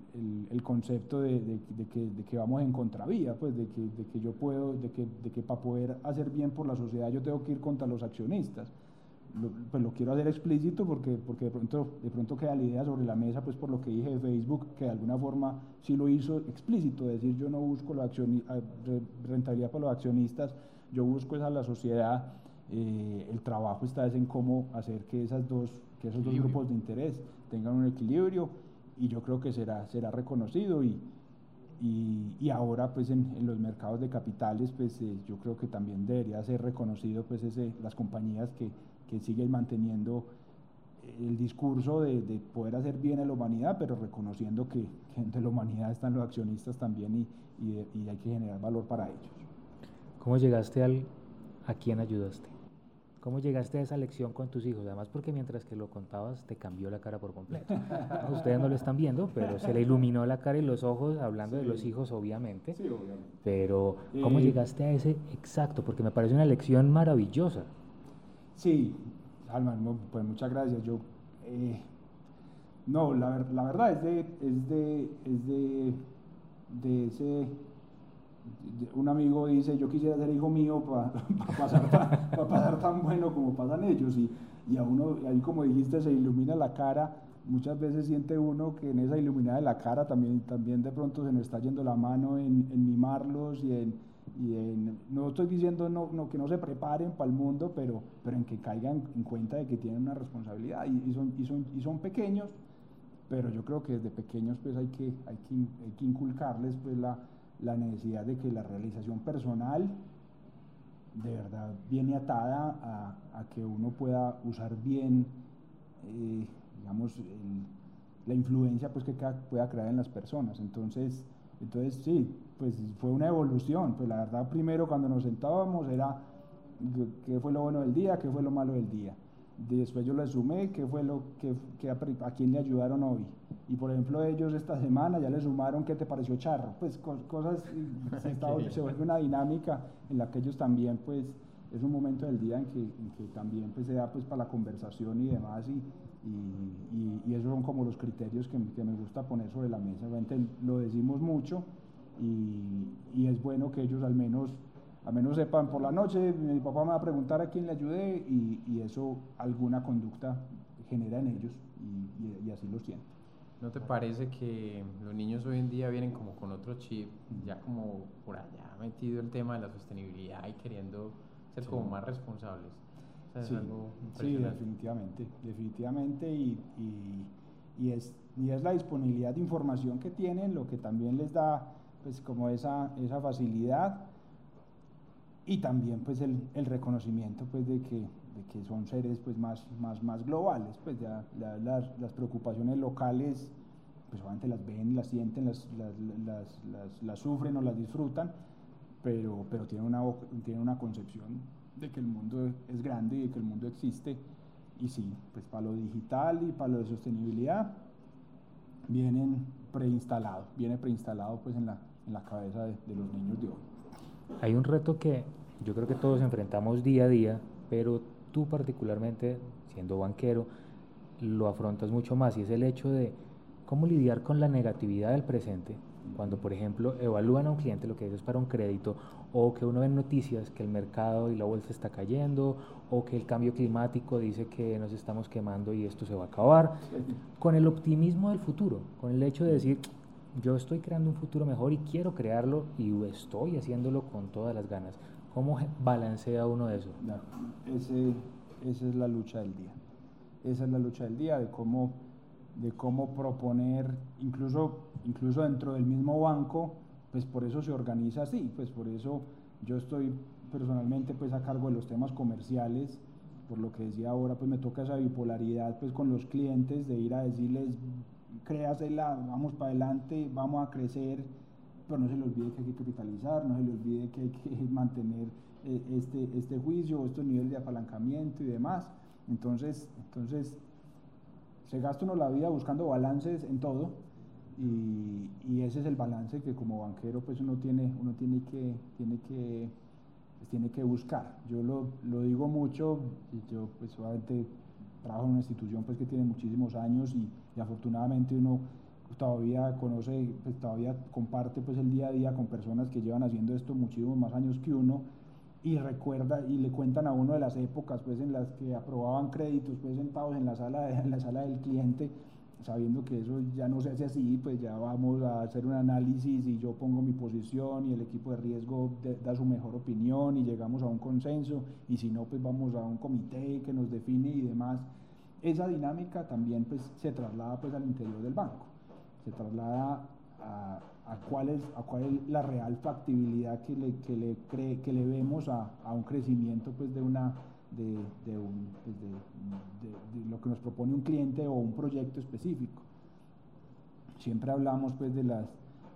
el, concepto de, de, de, que, de, que, vamos en contravía, pues de que, de que yo puedo, de que, de que para poder hacer bien por la sociedad yo tengo que ir contra los accionistas. Lo, pues lo quiero hacer explícito porque, porque de, pronto, de pronto queda la idea sobre la mesa, pues por lo que dije de Facebook, que de alguna forma sí lo hizo explícito, decir yo no busco la rentabilidad para los accionistas, yo busco esa la sociedad, eh, el trabajo está es en cómo hacer que, esas dos, que esos dos grupos de interés tengan un equilibrio y yo creo que será, será reconocido y, y, y ahora pues en, en, los mercados de capitales pues eh, yo creo que también debería ser reconocido pues ese, las compañías que, que siguen manteniendo el discurso de, de, poder hacer bien a la humanidad, pero reconociendo que, que entre la humanidad están los accionistas también y, y, y, hay que generar valor para ellos. ¿Cómo llegaste al a quién ayudaste? ¿Cómo llegaste a esa lección con tus hijos? Además porque mientras que lo contabas te cambió la cara por completo. Ustedes no lo están viendo, pero se le iluminó la cara y los ojos, hablando de los hijos obviamente. Sí, obviamente. Pero ¿cómo Eh, llegaste a ese exacto? Porque me parece una lección maravillosa. Sí, Salman, no, pues muchas gracias. Yo, eh, no, la, la verdad es de, es de, es de, de ese, un amigo dice, yo quisiera ser hijo mío para pasar, tan- pa pasar tan bueno como pasan ellos. Y, y a uno, ahí como dijiste, se ilumina la cara. Muchas veces siente uno que en esa iluminada de la cara también, también de pronto se nos está yendo la mano en, mimarlos y en, no estoy diciendo no, que no se preparen para el mundo, pero, pero en que caigan en cuenta de que tienen una responsabilidad y, y son, y, son, y son pequeños, pero yo creo que desde pequeños pues hay que, hay que, hay que inculcarles pues la, la necesidad de que la realización personal de verdad viene atada a, que uno pueda usar bien, eh, digamos, la influencia pues, que pueda crear en las personas. Entonces, entonces sí, pues fue una evolución. Pues la verdad, primero cuando nos sentábamos era qué- fue lo bueno del día, qué fue lo malo del día. Después yo le sumé qué fue lo que, a quién le ayudaron hoy. Y por ejemplo, ellos esta semana ya le sumaron qué te pareció charro. Pues co- cosas, se, está- vuelve una dinámica en la que ellos también, pues, es un momento del día en que, en que también pues, se da pues, para la conversación y demás. Y, y, y- y esos son como los criterios que, que me gusta poner sobre la mesa. Obviamente lo decimos mucho y, es bueno que ellos al menos, al menos sepan por la noche, mi papá me va a preguntar a quién le ayudé y, eso alguna conducta genera en ellos y, así lo sienten. ¿No te parece que los niños hoy en día vienen como con otro chip, ya como por allá metido el tema de la sostenibilidad y queriendo ser Sí. como más responsables? O sea, es Sí, definitivamente, definitivamente y, y- y es, y es la disponibilidad de información que tienen lo que también les da pues como esa, esa facilidad y también pues el, el reconocimiento pues de que, de que son seres pues más, más, más globales, pues ya la- las, las preocupaciones locales pues obviamente las ven, las sienten, las, las, las, sufren o las disfrutan, pero, pero tienen, una, tienen una concepción de que el mundo es grande y de que el mundo existe. Y sí, pues para lo digital y para lo de sostenibilidad vienen preinstalados, viene preinstalado pues en la, en la cabeza de, de los niños de hoy. Hay un reto que yo creo que todos enfrentamos día a día, pero tú particularmente, siendo banquero, lo afrontas mucho más y es el hecho de cómo lidiar con la negatividad del presente. Cuando, por ejemplo, evalúan a un cliente lo que es para un crédito o que uno ve noticias que el mercado y la bolsa está cayendo o que el cambio climático dice que nos estamos quemando y esto se va a acabar, con el optimismo del futuro, con el hecho de decir, yo estoy creando un futuro mejor y quiero crearlo y estoy haciéndolo con todas las ganas. ¿Cómo balancea uno eso? Ya, ese, esa es la lucha del día. Esa es la lucha del día de cómo, de cómo proponer, incluso, incluso dentro del mismo banco, pues por eso se organiza así, pues por eso yo estoy personalmente pues a cargo de los temas comerciales, por lo que decía ahora, pues me toca esa bipolaridad pues con los clientes de ir a decirles, créasela, vamos para adelante, vamos a crecer, pero no se le olvide que hay que capitalizar, no se le olvide que hay que mantener eh, este, este juicio, estos niveles de apalancamiento y demás. Entonces, entonces se gasta uno la vida buscando balances en todo y, y ese es el balance que como banquero pues uno tiene, uno tiene que, tiene que, pues, tiene que buscar. Yo lo, lo digo mucho, yo pues obviamente trabajo en una institución pues que tiene muchísimos años y, y afortunadamente uno todavía conoce, pues todavía comparte pues el día a día con personas que llevan haciendo esto muchísimos más años que uno y recuerda y le cuentan a uno de las épocas pues en las que aprobaban créditos pues sentados en la sala en la sala del cliente sabiendo que eso ya no se hace así pues ya vamos a hacer un análisis y yo pongo mi posición y el equipo de riesgo da su mejor opinión y llegamos a un consenso y si no pues vamos a un comité que nos define y demás. Esa dinámica también pues se traslada pues al interior del banco se traslada a, a cuál es a cuál es la real factibilidad que le, que le, cree, que le vemos a, a un crecimiento pues de una de, de, un, pues, de, de- lo que nos propone un cliente o un proyecto específico siempre hablamos pues de las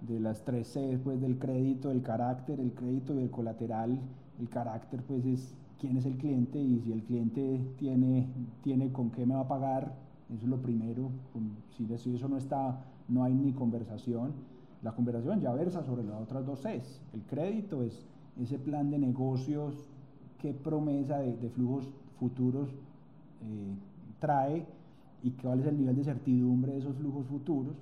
de las tres C pues del crédito, del carácter, el crédito y el colateral. El carácter pues es quién es el cliente y si el cliente tiene, tiene con qué me va a pagar, eso es lo primero, si, eso no está, no hay ni conversación. La conversación ya versa sobre las otras dos Cs. El crédito es ese plan de negocios, qué promesa de, flujos futuros eh, trae y cuál es el nivel de certidumbre de esos flujos futuros.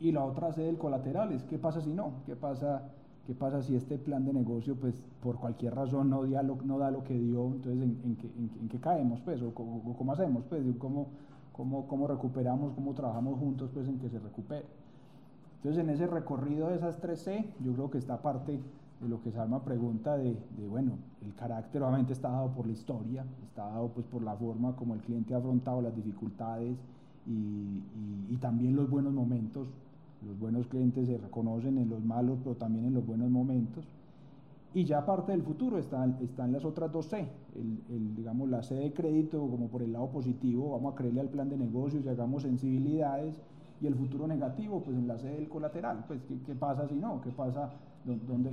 Y la otra C del colateral es qué pasa si no, qué pasa ¿Qué pasa si este plan de negocio, pues por cualquier razón no, da lo que dio? Entonces, ¿en, qué, caemos? Pues, o, cómo hacemos? Pues, ¿cómo, cómo, cómo recuperamos? ¿Cómo trabajamos juntos pues, en que se recupere? Entonces, en ese recorrido de esas tres C, yo creo que está parte de lo que Salma pregunta de, de, bueno, el carácter obviamente está dado por la historia, está dado pues por la forma como el cliente ha afrontado las dificultades y, y, y también los buenos momentos los buenos clientes se reconocen en los malos, pero también en los buenos momentos. Y ya parte del futuro están, están las otras dos C, el, digamos la C de crédito como por el lado positivo, vamos a creerle al plan de negocios y hagamos sensibilidades, y el futuro negativo, pues en la C del colateral, pues ¿qué, qué pasa si no? ¿Qué pasa? ¿Dónde,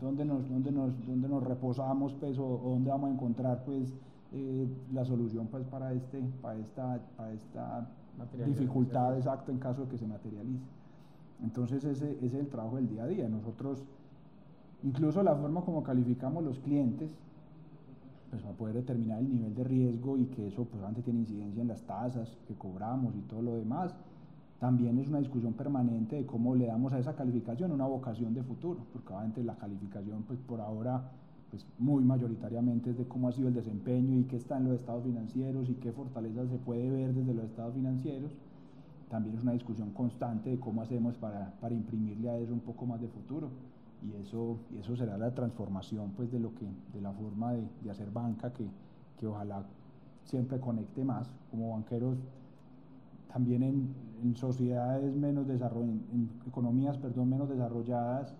dónde, nos, dónde, nos, dónde nos reposamos pues, o, dónde vamos a encontrar pues, eh, la solución pues, para, este, para esta, para esta dificultad exacta en caso de que se materialice? Entonces ese, es el trabajo del día a día. Nosotros, incluso la forma como calificamos los clientes, pues para poder determinar el nivel de riesgo y que eso pues antes tiene incidencia en las tasas que cobramos y todo lo demás, también es una discusión permanente de cómo le damos a esa calificación una vocación de futuro, porque obviamente la calificación pues por ahora pues muy mayoritariamente es de cómo ha sido el desempeño y qué está en los estados financieros y qué fortalezas se puede ver desde los estados financieros, también es una discusión constante de cómo hacemos para, para imprimirle a eso un poco más de futuro. Y eso, y eso será la transformación pues, de, lo que, de la forma de, de hacer banca que, que, ojalá siempre conecte más. Como banqueros, también en, en sociedades menos desarrolladas, en economías perdón, menos desarrolladas,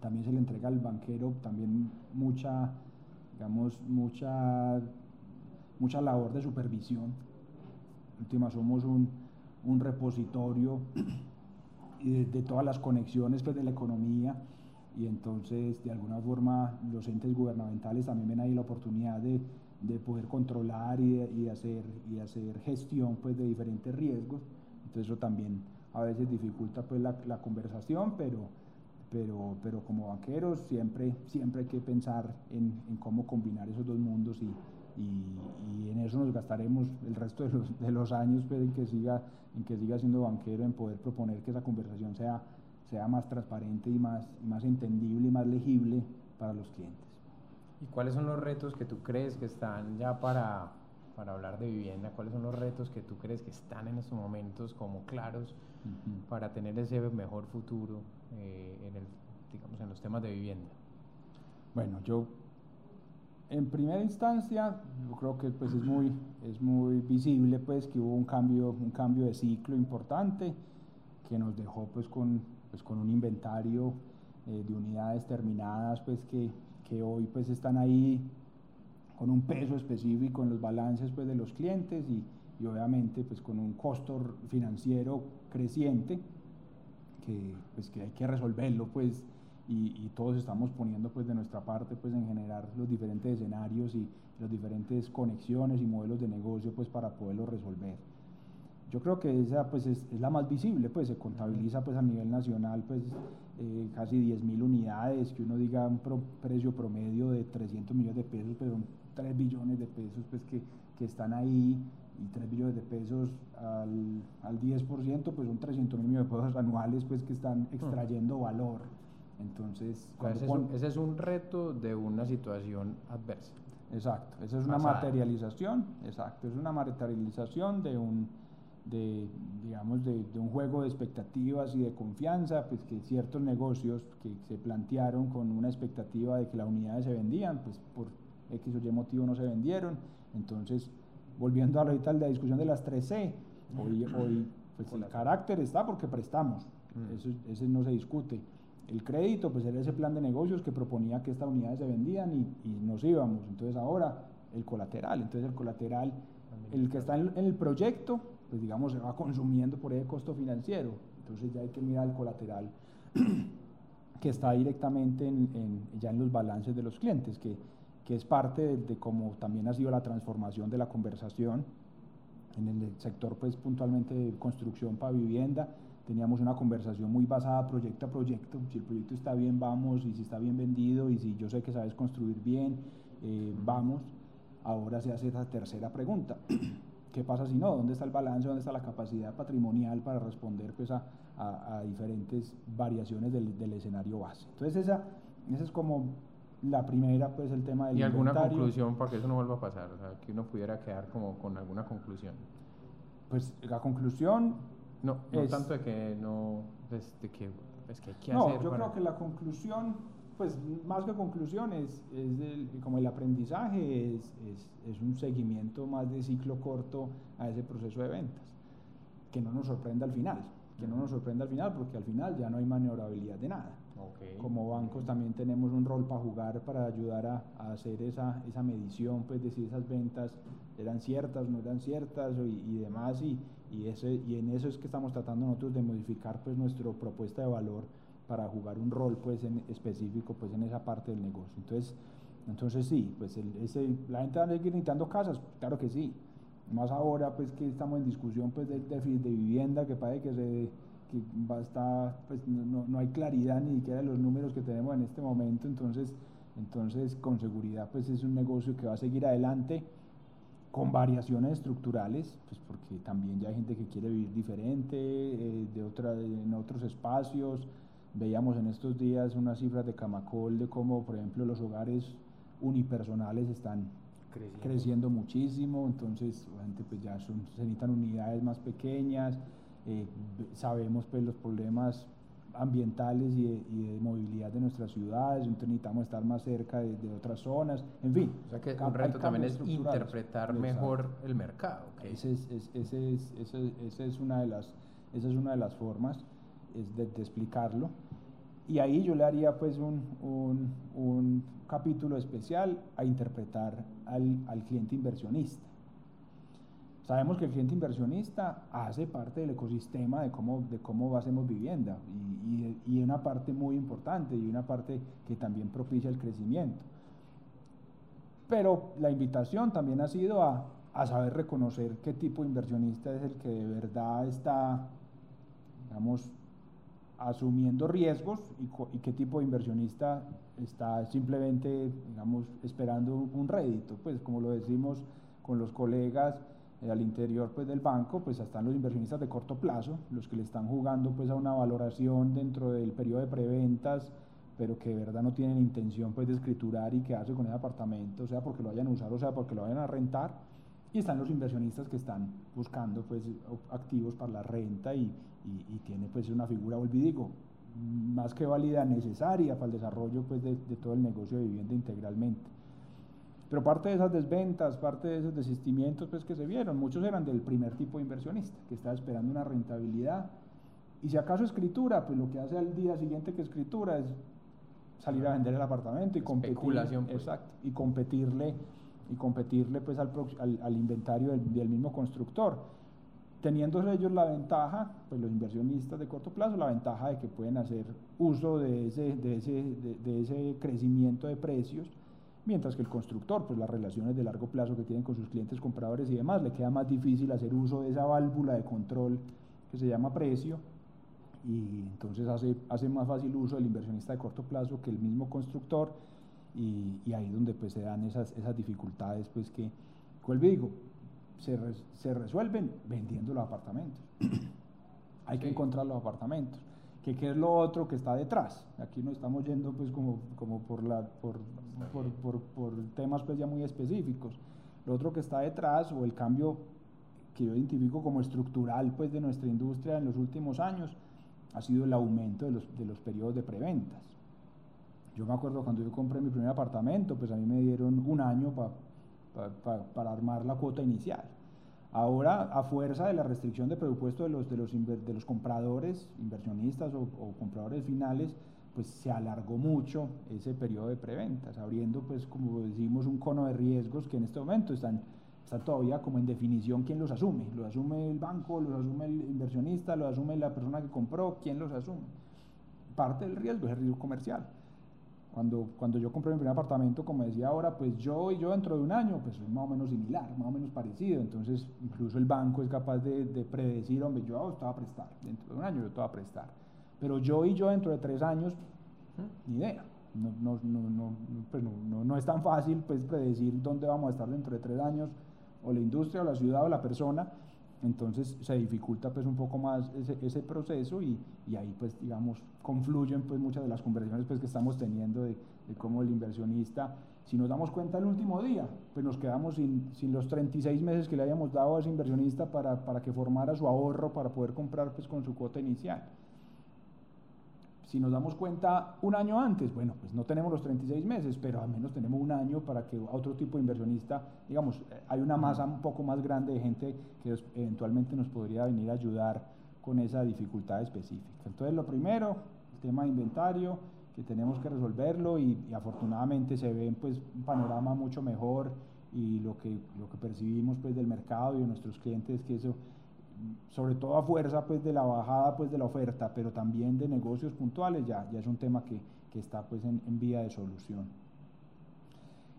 también se le entrega al banquero también mucha, digamos, mucha, mucha labor de supervisión. última, somos un, un repositorio de, todas las conexiones pues, de la economía y entonces de alguna forma los entes gubernamentales también ven ahí la oportunidad de, de poder controlar y, y, hacer, y hacer gestión pues, de diferentes riesgos. Entonces eso también a veces dificulta pues, la, la conversación, pero, pero, pero como banqueros siempre, siempre hay que pensar en, en cómo combinar esos dos mundos y, y, en eso nos gastaremos el resto de los, de los años pues, en, que siga, en que siga siendo banquero, en poder proponer que esa conversación sea, sea más transparente y más, más entendible y más legible para los clientes. ¿Y cuáles son los retos que tú crees que están ya para, para hablar de vivienda? ¿Cuáles son los retos que tú crees que están en estos momentos como claros para tener ese mejor futuro eh, en, el, digamos, en los temas de vivienda? Bueno, yo en primera instancia, yo creo que pues es muy, es muy visible pues que hubo un cambio, un cambio de ciclo importante que nos dejó pues con, pues, con un inventario eh, de unidades terminadas pues que, que, hoy pues están ahí con un peso específico en los balances pues de los clientes y, y obviamente pues con un costo financiero creciente que, pues, que hay que resolverlo pues y, todos estamos poniendo pues de nuestra parte pues en generar los diferentes escenarios y las diferentes conexiones y modelos de negocio pues para poderlo resolver. Yo creo que esa pues es, es la más visible, pues se contabiliza pues a nivel nacional pues eh, casi 10 mil unidades, que uno diga un precio promedio de 300 millones de pesos, pero 3 billones de pesos pues que, que están ahí y 3 billones de pesos al, al 10%, pues son 300 mil millones de pesos anuales pues que están extrayendo valor. Entonces, ese, es un, reto de una situación adversa. Exacto, esa es una materialización, exacto, es una materialización de un, de, digamos, de, un juego de expectativas y de confianza, pues que ciertos negocios que se plantearon con una expectativa de que las unidades se vendían, pues por X o Y motivo no se vendieron. Entonces, volviendo a ahorita la discusión de las 3C, hoy, hoy pues el carácter está porque prestamos, mm. eso, eso no se discute el crédito, pues era ese plan de negocios que proponía que estas unidades se vendían y, nos íbamos. Entonces ahora el colateral, entonces el colateral, el que está en, el proyecto, pues digamos se va consumiendo por ese costo financiero. Entonces ya hay que mirar el colateral que está directamente en, ya en los balances de los clientes, que, que es parte de, de cómo también ha sido la transformación de la conversación en el sector pues puntualmente de construcción para vivienda. Teníamos una conversación muy basada proyecto a proyecto, si el proyecto está bien vamos y si está bien vendido y si yo sé que sabes construir bien, eh, vamos, ahora se hace esa tercera pregunta, ¿qué pasa si no? ¿Dónde está el balance? ¿Dónde está la capacidad patrimonial para responder pues, a, a, diferentes variaciones del, del, escenario base? Entonces esa, esa es como la primera, pues el tema del ¿Y alguna conclusión para que eso no vuelva a pasar? O sea, que uno pudiera quedar como con alguna conclusión. Pues la conclusión no, no tanto de que no, pues, de que, es que hay que no, hacer. yo creo que la conclusión, pues más que conclusión, es, es el, como el aprendizaje, es, es, es, un seguimiento más de ciclo corto a ese proceso de ventas. Que no nos sorprenda al final, que no nos sorprenda al final, porque al final ya no hay maniobrabilidad de nada. Okay. Como bancos también tenemos un rol para jugar, para ayudar a, a, hacer esa, esa medición, pues de si esas ventas eran ciertas, no eran ciertas y, y demás. Y, y, ese, y en eso es que estamos tratando nosotros de modificar pues nuestra propuesta de valor para jugar un rol pues en específico pues en esa parte del negocio. Entonces, entonces sí, pues el, ese, la gente va a seguir necesitando casas, claro que sí. Más ahora pues que estamos en discusión pues del déficit de vivienda que parece que se que va a estar, pues no, no hay claridad ni siquiera de los números que tenemos en este momento, entonces, entonces con seguridad pues es un negocio que va a seguir adelante con variaciones estructurales, pues porque también ya hay gente que quiere vivir diferente, eh, de otra, en otros espacios. Veíamos en estos días unas cifras de Camacol de cómo, por ejemplo, los hogares unipersonales están creciendo, creciendo muchísimo, entonces gente pues ya son, se necesitan unidades más pequeñas, eh, sabemos pues los problemas ambientales y de, y de, movilidad de nuestras ciudades, entonces necesitamos estar más cerca de, de otras zonas, en fin. O sea que un reto también es interpretar mejor el mercado. Okay. Ese es, es, ese es, ese, ese es una de las, esa es una de las formas es de, explicarlo. Y ahí yo le haría pues un, un, capítulo especial a interpretar al, al cliente inversionista. Sabemos que el cliente inversionista hace parte del ecosistema de cómo, de cómo hacemos vivienda y, y, y, una parte muy importante y una parte que también propicia el crecimiento. Pero la invitación también ha sido a, a saber reconocer qué tipo de inversionista es el que de verdad está, digamos, asumiendo riesgos y, y, qué tipo de inversionista está simplemente, digamos, esperando un rédito, pues como lo decimos con los colegas, eh, al interior pues, del banco, pues están los inversionistas de corto plazo, los que le están jugando pues, a una valoración dentro del periodo de preventas, pero que de verdad no tienen intención pues, de escriturar y quedarse con ese apartamento, sea porque lo vayan a usar o sea porque lo vayan a rentar. Y están los inversionistas que están buscando pues, activos para la renta y, y, y tiene pues, una figura, olvidigo, más que válida, necesaria para el desarrollo pues, de, de todo el negocio de vivienda integralmente. Pero parte de esas desventas, parte de esos desistimientos pues, que se vieron, muchos eran del primer tipo de inversionista, que estaba esperando una rentabilidad. Y si acaso escritura, pues lo que hace al día siguiente que escritura es salir a vender el apartamento y competir. Pues. Exacto, y competirle, y competirle pues, al, al, al inventario del, del, mismo constructor. Teniendo ellos la ventaja, pues los inversionistas de corto plazo, la ventaja de que pueden hacer uso de ese, de ese, de, de ese crecimiento de precios mientras que el constructor, pues las relaciones de largo plazo que tienen con sus clientes compradores y demás, le queda más difícil hacer uso de esa válvula de control que se llama precio y entonces hace, hace más fácil uso del inversionista de corto plazo que el mismo constructor y, y ahí donde pues se dan esas, esas dificultades pues que, vuelvo digo, se, res, se resuelven vendiendo los apartamentos. Hay que encontrar los apartamentos que qué es lo otro que está detrás. Aquí nos estamos yendo pues como, como por, la, por, por, por, por, temas pues ya muy específicos. Lo otro que está detrás o el cambio que yo identifico como estructural pues de nuestra industria en los últimos años ha sido el aumento de los, de los periodos de preventas. Yo me acuerdo cuando yo compré mi primer apartamento, pues a mí me dieron un año pa, pa, pa, para armar la cuota inicial. Ahora, a fuerza de la restricción de presupuesto de los, de los, de los compradores, inversionistas o, o, compradores finales, pues se alargó mucho ese periodo de preventas, abriendo, pues, como decimos, un cono de riesgos que en este momento están, están todavía como en definición quién los asume. ¿Los asume el banco, los asume el inversionista, los asume la persona que compró? ¿Quién los asume? Parte del riesgo es el riesgo comercial. Cuando, cuando yo compré mi primer apartamento, como decía ahora, pues yo y yo dentro de un año, pues soy más o menos similar, más o menos parecido. Entonces, incluso el banco es capaz de, de predecir, hombre, yo oh, te voy a prestar, dentro de un año yo te voy a prestar. Pero yo y yo dentro de tres años, ni idea. No, no, no, pues no, es tan fácil pues, predecir dónde vamos a estar dentro de tres años, o la industria, o la ciudad, o la persona. Entonces se dificulta pues un poco más ese, ese proceso y, y, ahí pues digamos confluyen pues muchas de las conversaciones pues que estamos teniendo de, de, cómo el inversionista, si nos damos cuenta el último día, pues nos quedamos sin, sin, los 36 meses que le habíamos dado a ese inversionista para, para que formara su ahorro para poder comprar pues con su cuota inicial. Si nos damos cuenta un año antes, bueno, pues no tenemos los 36 meses, pero al menos tenemos un año para que otro tipo de inversionista, digamos, hay una masa un poco más grande de gente que eventualmente nos podría venir a ayudar con esa dificultad específica. Entonces, lo primero, el tema de inventario, que tenemos que resolverlo y, y afortunadamente se ve pues, un panorama mucho mejor y lo que, lo que percibimos pues, del mercado y de nuestros clientes, que eso sobre todo a fuerza pues de la bajada pues de la oferta, pero también de negocios puntuales, ya, ya es un tema que, que está pues en, en, vía de solución.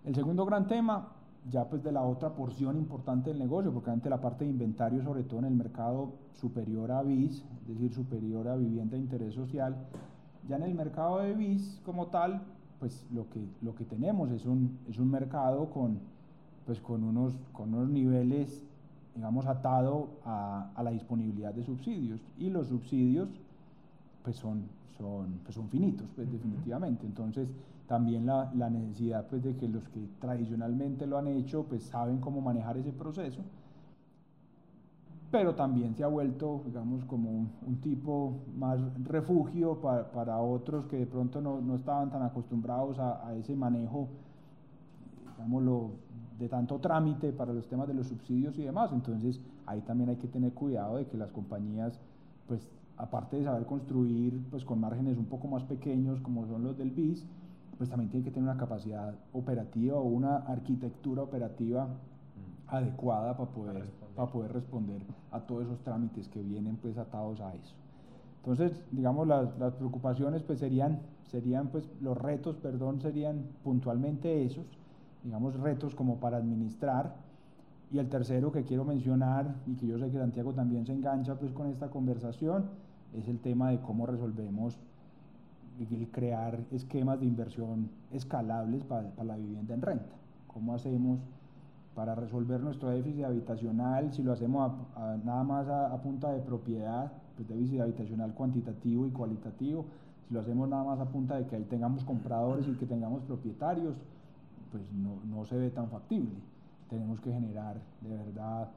El segundo gran tema, ya pues de la otra porción importante del negocio, porque antes la parte de inventario, sobre todo en el mercado superior a BIS, es decir, superior a vivienda de interés social, ya en el mercado de BIS como tal, pues lo que, lo que tenemos es un, es un mercado con, pues con, unos, con unos niveles digamos, atado a, a, la disponibilidad de subsidios. Y los subsidios, pues son, son, pues son finitos, pues definitivamente. Entonces, también la, la, necesidad, pues, de que los que tradicionalmente lo han hecho, pues saben cómo manejar ese proceso. Pero también se ha vuelto, digamos, como un, un tipo más refugio para, para, otros que de pronto no, no estaban tan acostumbrados a, a ese manejo, digámoslo, de tanto trámite para los temas de los subsidios y demás. Entonces, ahí también hay que tener cuidado de que las compañías, pues, aparte de saber construir, pues, con márgenes un poco más pequeños, como son los del BIS, pues también tienen que tener una capacidad operativa o una arquitectura operativa mm. adecuada para poder, para, poder responder a todos esos trámites que vienen, pues, atados a eso. Entonces, digamos, las, las preocupaciones, pues, serían, serían, pues, los retos, perdón, serían puntualmente esos digamos, retos como para administrar. Y el tercero que quiero mencionar, y que yo sé que Santiago también se engancha pues con esta conversación, es el tema de cómo resolvemos el crear esquemas de inversión escalables para, para la vivienda en renta. ¿Cómo hacemos para resolver nuestro déficit habitacional? Si lo hacemos nada más a, a, punta de propiedad, pues déficit habitacional cuantitativo y cualitativo. Si lo hacemos nada más a punta de que ahí tengamos compradores y que tengamos propietarios, pues no, no, se ve tan factible. Tenemos que generar de verdad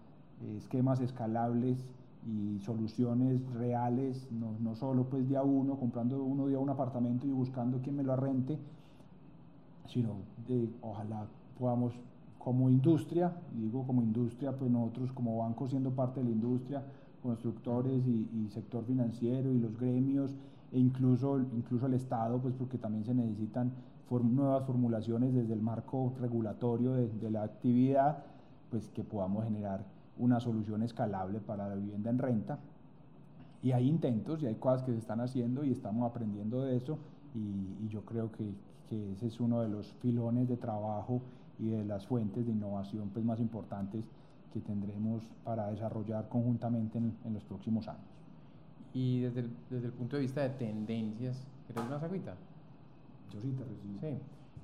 esquemas escalables y soluciones reales, no, no solo pues día uno, comprando uno día un apartamento y buscando quien me lo arrente, sino de, ojalá podamos como industria, digo como industria, pues nosotros como banco siendo parte de la industria, constructores y, y sector financiero y los gremios e incluso, incluso el Estado, pues porque también se necesitan nuevas formulaciones desde el marco regulatorio de, de, la actividad, pues que podamos generar una solución escalable para la vivienda en renta. Y hay intentos y hay cosas que se están haciendo y estamos aprendiendo de eso y, y yo creo que, que, ese es uno de los filones de trabajo y de las fuentes de innovación pues, más importantes que tendremos para desarrollar conjuntamente en, en los próximos años. Y desde el, desde el punto de vista de tendencias, ¿querés más agüita? Yo sí te recibo. Sí.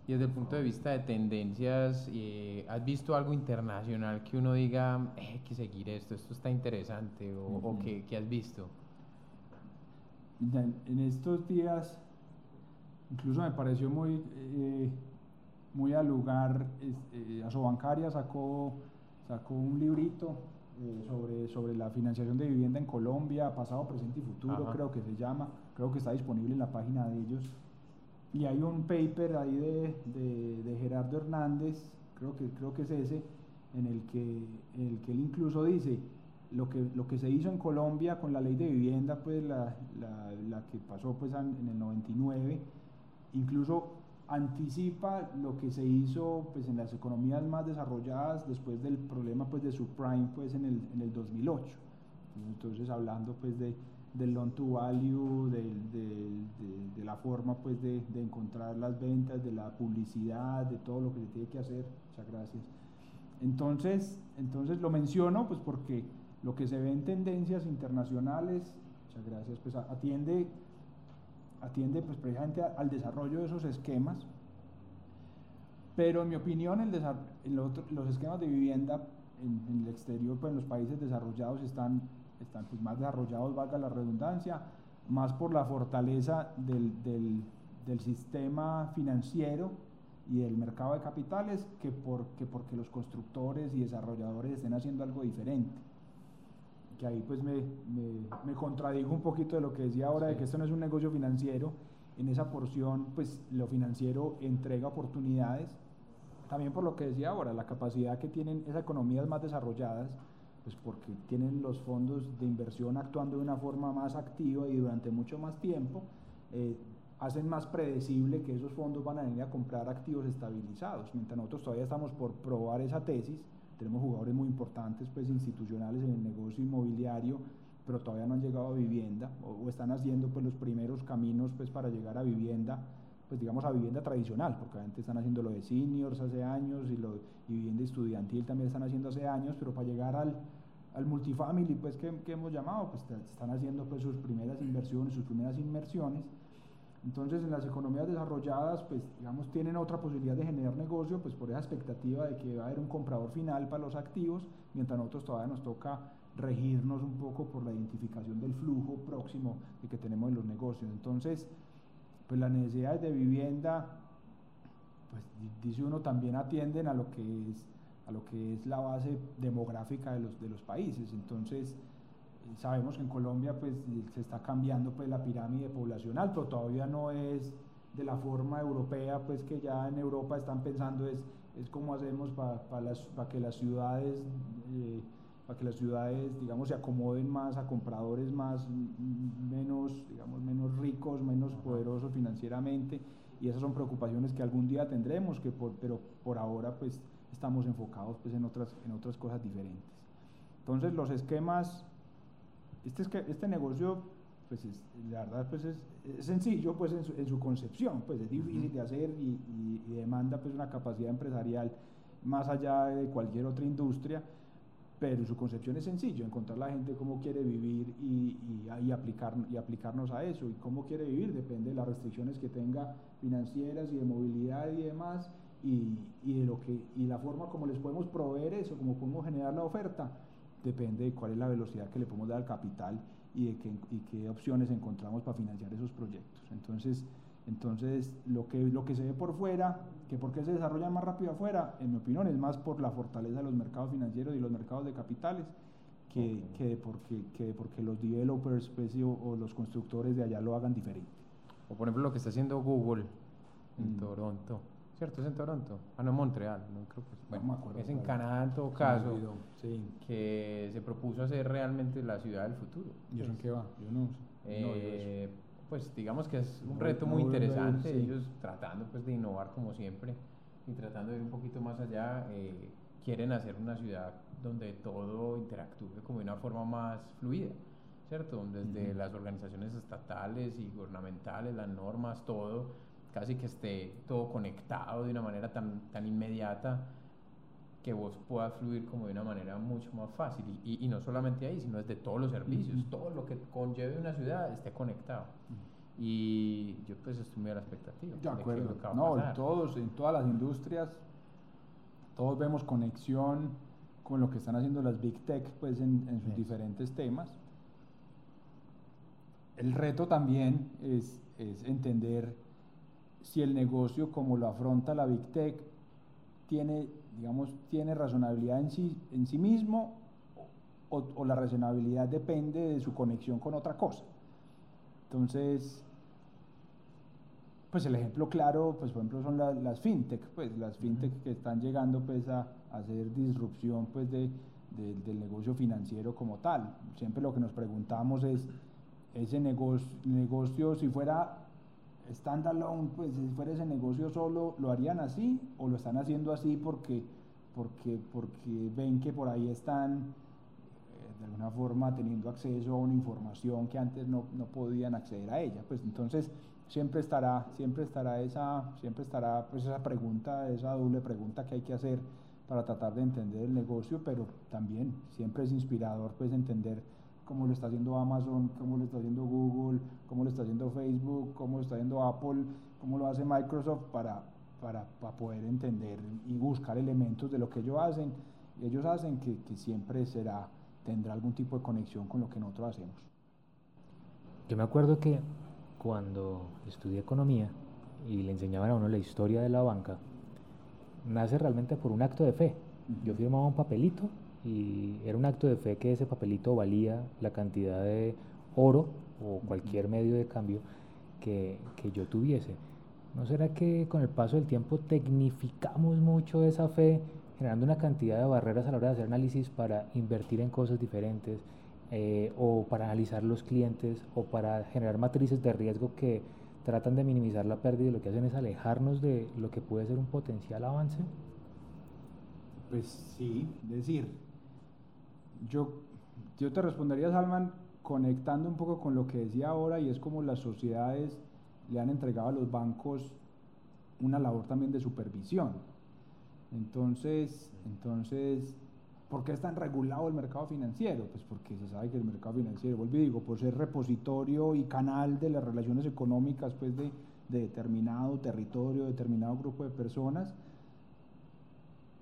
Y desde el punto de vista de tendencias, eh, ¿has visto algo internacional que uno diga, eh, hay que seguir esto, esto está interesante? ¿O, uh -huh. o qué, has visto? En estos días, incluso me pareció muy, eh, muy al lugar, eh, Asobancaria sacó, sacó un librito sobre, sobre la financiación de vivienda en Colombia, pasado, presente y futuro, Ajá. creo que se llama, creo que está disponible en la página de ellos y hay un paper ahí de, de, de, Gerardo Hernández, creo que, creo que es ese, en el que, en el que él incluso dice lo que, lo que se hizo en Colombia con la ley de vivienda, pues la, la, la que pasó pues en el 99, incluso anticipa lo que se hizo pues en las economías más desarrolladas después del problema pues de subprime pues en el, en el 2008. Entonces hablando pues de, del loan to value, de, la forma pues de, encontrar las ventas, de la publicidad, de todo lo que se tiene que hacer. Muchas gracias. Entonces, entonces lo menciono pues porque lo que se ve en tendencias internacionales, muchas gracias, pues atiende, atiende pues precisamente al desarrollo de esos esquemas, pero en mi opinión el en los esquemas de vivienda en, el exterior, pues en los países desarrollados están, están pues, más desarrollados, valga la redundancia, más por la fortaleza del, del, del sistema financiero y del mercado de capitales que, por, que porque los constructores y desarrolladores estén haciendo algo diferente. Que ahí pues me, me, me contradigo un poquito de lo que decía ahora, de que esto no es un negocio financiero. En esa porción, pues lo financiero entrega oportunidades, también por lo que decía ahora, la capacidad que tienen esas economías más desarrolladas, pues porque tienen los fondos de inversión actuando de una forma más activa y durante mucho más tiempo, eh, hacen más predecible que esos fondos van a venir a comprar activos estabilizados. Mientras nosotros todavía estamos por probar esa tesis, tenemos jugadores muy importantes pues institucionales en el negocio inmobiliario, pero todavía no han llegado a vivienda o, o están haciendo pues los primeros caminos pues para llegar a vivienda pues digamos a vivienda tradicional, porque obviamente están haciendo lo de seniors hace años y, lo, y vivienda estudiantil también están haciendo hace años, pero para llegar al, al multifamily pues que, que, hemos llamado, pues están haciendo pues sus primeras inversiones, sus primeras inmersiones. Entonces en las economías desarrolladas pues digamos tienen otra posibilidad de generar negocio pues por esa expectativa de que va a haber un comprador final para los activos, mientras nosotros todavía nos toca regirnos un poco por la identificación del flujo próximo de que tenemos en los negocios. Entonces, pues las necesidades de vivienda, pues dice uno, también atienden a lo que es, a lo que es la base demográfica de los, de los países. Entonces, eh, sabemos que en Colombia pues se está cambiando pues la pirámide poblacional, pero todavía no es de la forma europea, pues que ya en Europa están pensando es, es cómo hacemos para que las ciudades... Eh, para que las ciudades, digamos, se acomoden más a compradores más, menos, digamos, menos ricos, menos poderosos financieramente, y esas son preocupaciones que algún día tendremos, que por, pero por ahora pues estamos enfocados pues en otras, en otras cosas diferentes. Entonces los esquemas, este, este negocio, pues es, la verdad pues es, sencillo pues en su, en su, concepción, pues es difícil de hacer y, y demanda pues una capacidad empresarial más allá de cualquier otra industria, pero su concepción es sencillo, encontrar la gente cómo quiere vivir y, y, aplicar, y aplicarnos a eso. Y cómo quiere vivir depende de las restricciones que tenga financieras y de movilidad y demás, y, y, de lo que, y la forma como les podemos proveer eso, cómo podemos generar la oferta, depende de cuál es la velocidad que le podemos dar al capital y de qué, y qué opciones encontramos para financiar esos proyectos. Entonces, entonces, lo que, lo que se ve por fuera, que por qué se desarrolla más rápido afuera, en mi opinión es más por la fortaleza de los mercados financieros y los mercados de capitales que, que, porque, que porque los developers pues, o, los constructores de allá lo hagan diferente. O por ejemplo lo que está haciendo Google en mm. Toronto. ¿Cierto? Es en Toronto. Ah, no, en Montreal. No, creo que es, bueno, me acuerdo, es en Canadá en todo caso. Sí. Que se propuso hacer realmente la ciudad del futuro. ¿Y eso en qué va? Yo no. Eh, pues digamos que es un reto muy interesante, ellos tratando pues de innovar como siempre y tratando de ir un poquito más allá, eh, quieren hacer una ciudad donde todo interactúe como de una forma más fluida, ¿cierto? Desde las organizaciones estatales y gubernamentales, las normas, todo, casi que esté todo conectado de una manera tan, tan inmediata que vos puedas fluir como de una manera mucho más fácil. Y, y, no solamente ahí, sino desde todos los servicios, todo lo que conlleve una ciudad esté conectado. Y yo pues estoy muy a la expectativa. De acuerdo. no, todos, en todas las industrias, todos vemos conexión con lo que están haciendo las Big Tech pues en, en sus diferentes temas. El reto también es, es entender si el negocio como lo afronta la Big Tech tiene digamos, tiene razonabilidad en sí, en sí mismo o, la razonabilidad depende de su conexión con otra cosa. Entonces, pues el ejemplo claro, pues por ejemplo son las fintech, pues las fintech que están llegando pues a, hacer disrupción pues de, del negocio financiero como tal. Siempre lo que nos preguntamos es, ese negocio, negocio si fuera standalone, pues si fuera ese negocio solo, ¿lo harían así o lo están haciendo así porque, porque, porque ven que por ahí están, eh, de alguna forma teniendo acceso a una información que antes no, no, podían acceder a ella. Pues entonces siempre estará, siempre estará esa, siempre estará pues esa pregunta, esa doble pregunta que hay que hacer para tratar de entender el negocio, pero también siempre es inspirador pues entender cómo lo está haciendo Amazon, cómo lo está haciendo Google, cómo lo está haciendo Facebook, cómo lo está haciendo Apple, cómo lo hace Microsoft para, para, para poder entender y buscar elementos de lo que ellos hacen, ellos hacen que, que siempre será, tendrá algún tipo de conexión con lo que nosotros hacemos. Yo me acuerdo que cuando estudié economía y le enseñaban a uno la historia de la banca, nace realmente por un acto de fe. Yo firmaba un papelito y era un acto de fe que ese papelito valía la cantidad de oro o cualquier medio de cambio que, que yo tuviese. ¿No será que con el paso del tiempo tecnificamos mucho esa fe, generando una cantidad de barreras a la hora de hacer análisis para invertir en cosas diferentes, eh, o para analizar los clientes, o para generar matrices de riesgo que tratan de minimizar la pérdida y lo que hacen es alejarnos de lo que puede ser un potencial avance? Pues sí, decir, yo, yo te respondería, Salman, conectando un poco con lo que decía ahora, y es como las sociedades le han entregado a los bancos una labor también de supervisión. Entonces, entonces, ¿por qué es tan regulado el mercado financiero? Pues porque se sabe que el mercado financiero, vuelvo y digo, por ser repositorio y canal de las relaciones económicas pues de, de determinado territorio, determinado grupo de personas,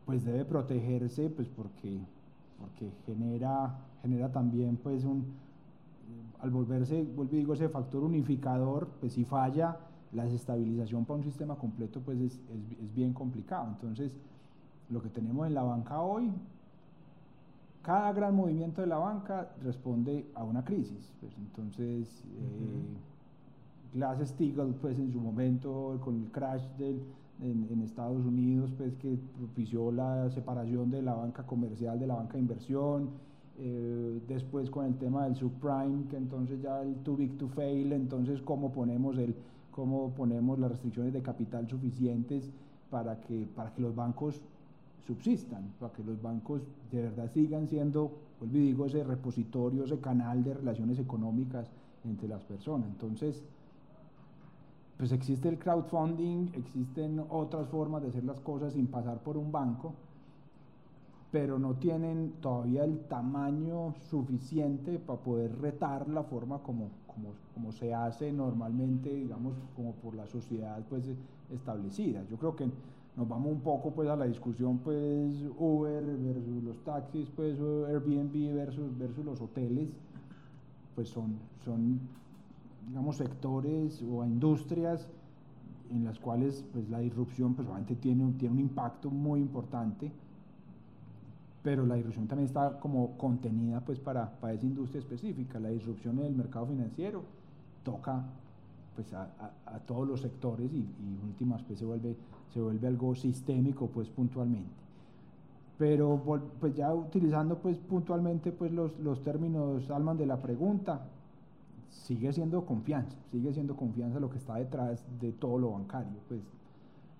pues debe protegerse pues porque, porque genera, genera también pues un, al volverse, vuelvo y digo, ese factor unificador, pues si falla, la desestabilización para un sistema completo pues es, es, bien complicado. Entonces, lo que tenemos en la banca hoy, cada gran movimiento de la banca responde a una crisis. Pues, entonces, uh Glass Steagall, pues en su momento, con el crash del, en, en, Estados Unidos, pues que propició la separación de la banca comercial de la banca de inversión, eh, después con el tema del subprime, que entonces ya el too big to fail, entonces cómo ponemos, el, cómo ponemos las restricciones de capital suficientes para que, para que los bancos subsistan, para que los bancos de verdad sigan siendo, vuelvo y digo, ese repositorio, ese canal de relaciones económicas entre las personas. Entonces, pues existe el crowdfunding, existen otras formas de hacer las cosas sin pasar por un banco, pero no tienen todavía el tamaño suficiente para poder retar la forma como, como, como, se hace normalmente, digamos, como por la sociedad pues establecida. Yo creo que nos vamos un poco pues a la discusión pues Uber versus los taxis, pues Airbnb versus, versus los hoteles, pues son, son digamos sectores o industrias en las cuales pues la disrupción pues obviamente tiene, tiene un impacto muy importante pero la disrupción también está como contenida pues para, para esa industria específica. La disrupción en el mercado financiero toca pues a, a, a todos los sectores y, y últimas pues se vuelve, se vuelve algo sistémico pues puntualmente. Pero pues ya utilizando pues puntualmente pues los, los términos Alman de la pregunta, sigue siendo confianza, sigue siendo confianza lo que está detrás de todo lo bancario. Pues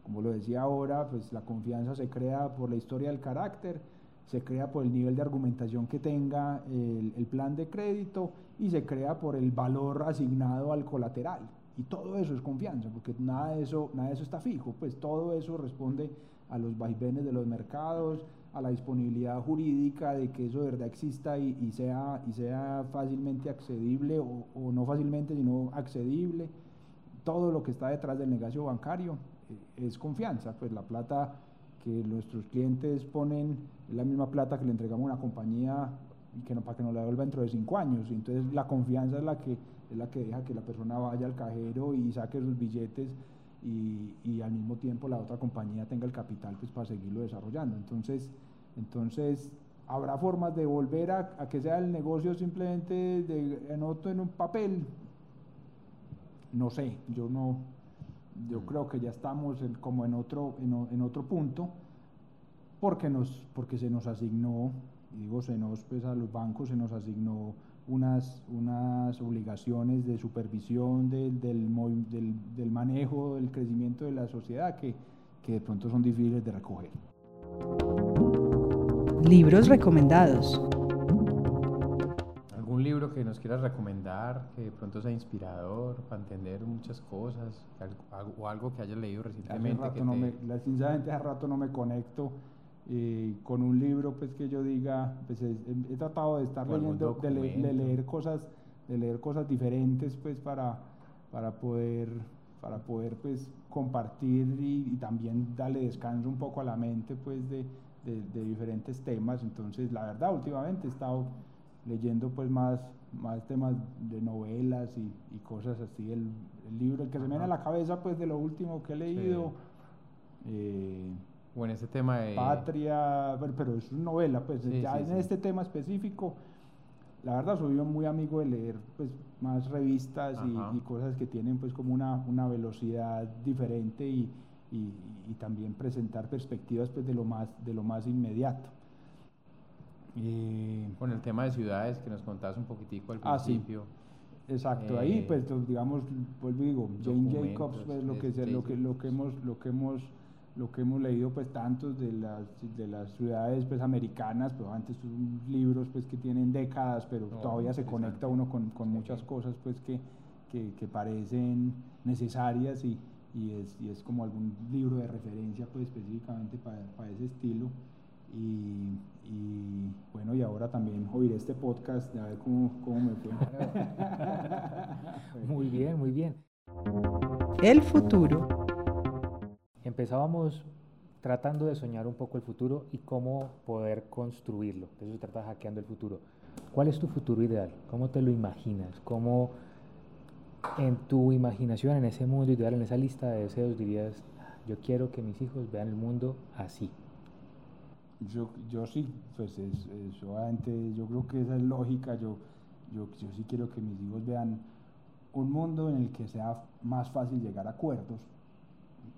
como lo decía ahora, pues la confianza se crea por la historia del carácter, se crea por el nivel de argumentación que tenga el, el, plan de crédito y se crea por el valor asignado al colateral. Y todo eso es confianza, porque nada de eso, nada de eso está fijo, pues todo eso responde a los vaivenes de los mercados, a la disponibilidad jurídica de que eso de verdad exista y, y sea, y sea fácilmente accedible o, o, no fácilmente, sino accedible. Todo lo que está detrás del negocio bancario eh, es confianza, pues la plata que nuestros clientes ponen la misma plata que le entregamos a una compañía que no, para que nos la devuelva dentro de cinco años. Entonces la confianza es la que, es la que deja que la persona vaya al cajero y saque sus billetes y, y al mismo tiempo la otra compañía tenga el capital pues, para seguirlo desarrollando. Entonces, entonces habrá formas de volver a, a que sea el negocio simplemente de, en, otro, en un papel. No sé, yo no, yo creo que ya estamos en, como en otro, en, en, otro punto, porque, nos, porque se nos asignó, digo se nos, pues a los bancos se nos asignó unas, unas obligaciones de supervisión del, del, del, del manejo, del crecimiento de la sociedad que, que de pronto son difíciles de recoger. Libros recomendados. que nos quieras recomendar, que de pronto sea inspirador para entender muchas cosas, o algo que hayas leído recientemente. Hace rato no me, sinceramente hace rato no me conecto eh, con un libro pues que yo diga, pues he, tratado de estar leyendo, de, leer cosas, de leer cosas diferentes pues para, para poder, para poder pues compartir y, también darle descanso un poco a la mente pues de, de, diferentes temas. Entonces la verdad últimamente he estado leyendo pues más, más temas de novelas y, y cosas así. El, el, libro, el que se me viene a la cabeza pues de lo último que he leído. Eh, o en ese tema de... Patria, pero, es una novela, pues ya en este tema específico, la verdad soy muy amigo de leer pues más revistas y, y, cosas que tienen pues como una, una velocidad diferente y, y, también presentar perspectivas pues de lo más, de lo más inmediato. Con el tema de ciudades que nos contabas un poquitico al principio. Ah, Exacto, ahí eh, pues digamos, pues digo, Jane Jacobs, pues lo que, lo que, lo que hemos, lo que hemos lo que hemos leído pues tantos de las, de las ciudades pues americanas, pero antes son libros pues que tienen décadas, pero todavía se conecta uno con, con muchas cosas pues que, que, que parecen necesarias y, y, es, y es como algún libro de referencia pues específicamente para, para ese estilo. Y, y, bueno, y ahora también oír este podcast, a ver cómo, cómo me fue. muy bien, muy bien. El futuro. Empezábamos tratando de soñar un poco el futuro y cómo poder construirlo. De eso se trata hackeando el futuro. ¿Cuál es tu futuro ideal? ¿Cómo te lo imaginas? ¿Cómo en tu imaginación, en ese mundo ideal, en esa lista de deseos dirías, yo quiero que mis hijos vean el mundo así? Yo, yo sí, pues es, obviamente yo creo que esa es lógica, yo, yo, yo sí quiero que mis hijos vean un mundo en el que sea más fácil llegar a acuerdos,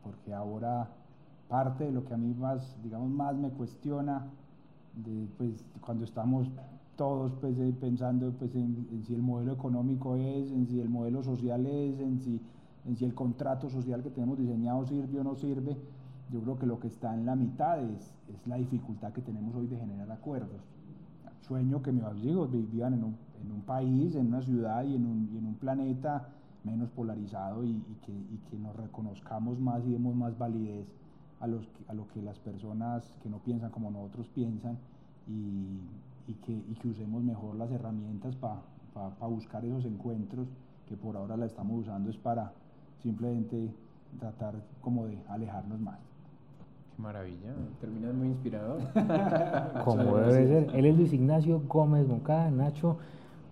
porque ahora parte de lo que a mí más, digamos, más me cuestiona, de, pues, cuando estamos todos pues, eh, pensando pues, en, si el modelo económico es, en si el modelo social es, en si, en si el contrato social que tenemos diseñado sirve o no sirve, yo creo que lo que está en la mitad es, es la dificultad que tenemos hoy de generar acuerdos. Sueño que mis hijos vivan en un, en un país, en una ciudad y en un, y en un planeta menos polarizado y, que, y, que, nos reconozcamos más y demos más validez a, los, a lo que las personas que no piensan como nosotros piensan y, y que, que, usemos mejor las herramientas para pa, buscar esos encuentros que por ahora la estamos usando es para simplemente tratar como de alejarnos más. Qué maravilla, terminas muy inspirador. como debe ser. Él es Luis Ignacio Gómez Moncada, Nacho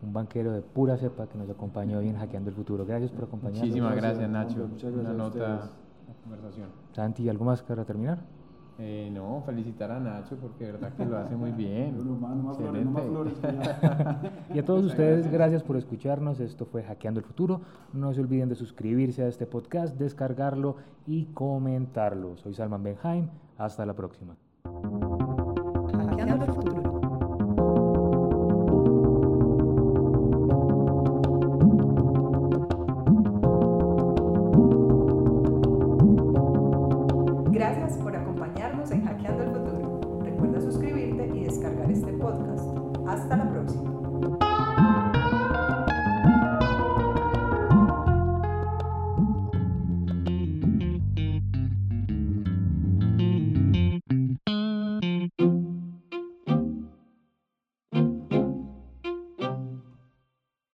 un banquero de pura cepa que nos acompañó hoy en Hackeando el Futuro. Gracias por acompañarnos. Muchísimas gracias, Nacho. Muchas gracias Una nota conversación. Santi, ¿algo más para terminar? Eh, no, felicitar a Nacho porque de verdad que lo hace muy bien. y a todos ustedes, gracias por escucharnos. Esto fue Hackeando el Futuro. No se olviden de suscribirse a este podcast, descargarlo y comentarlo. Soy Salman Benheim. Hasta la próxima.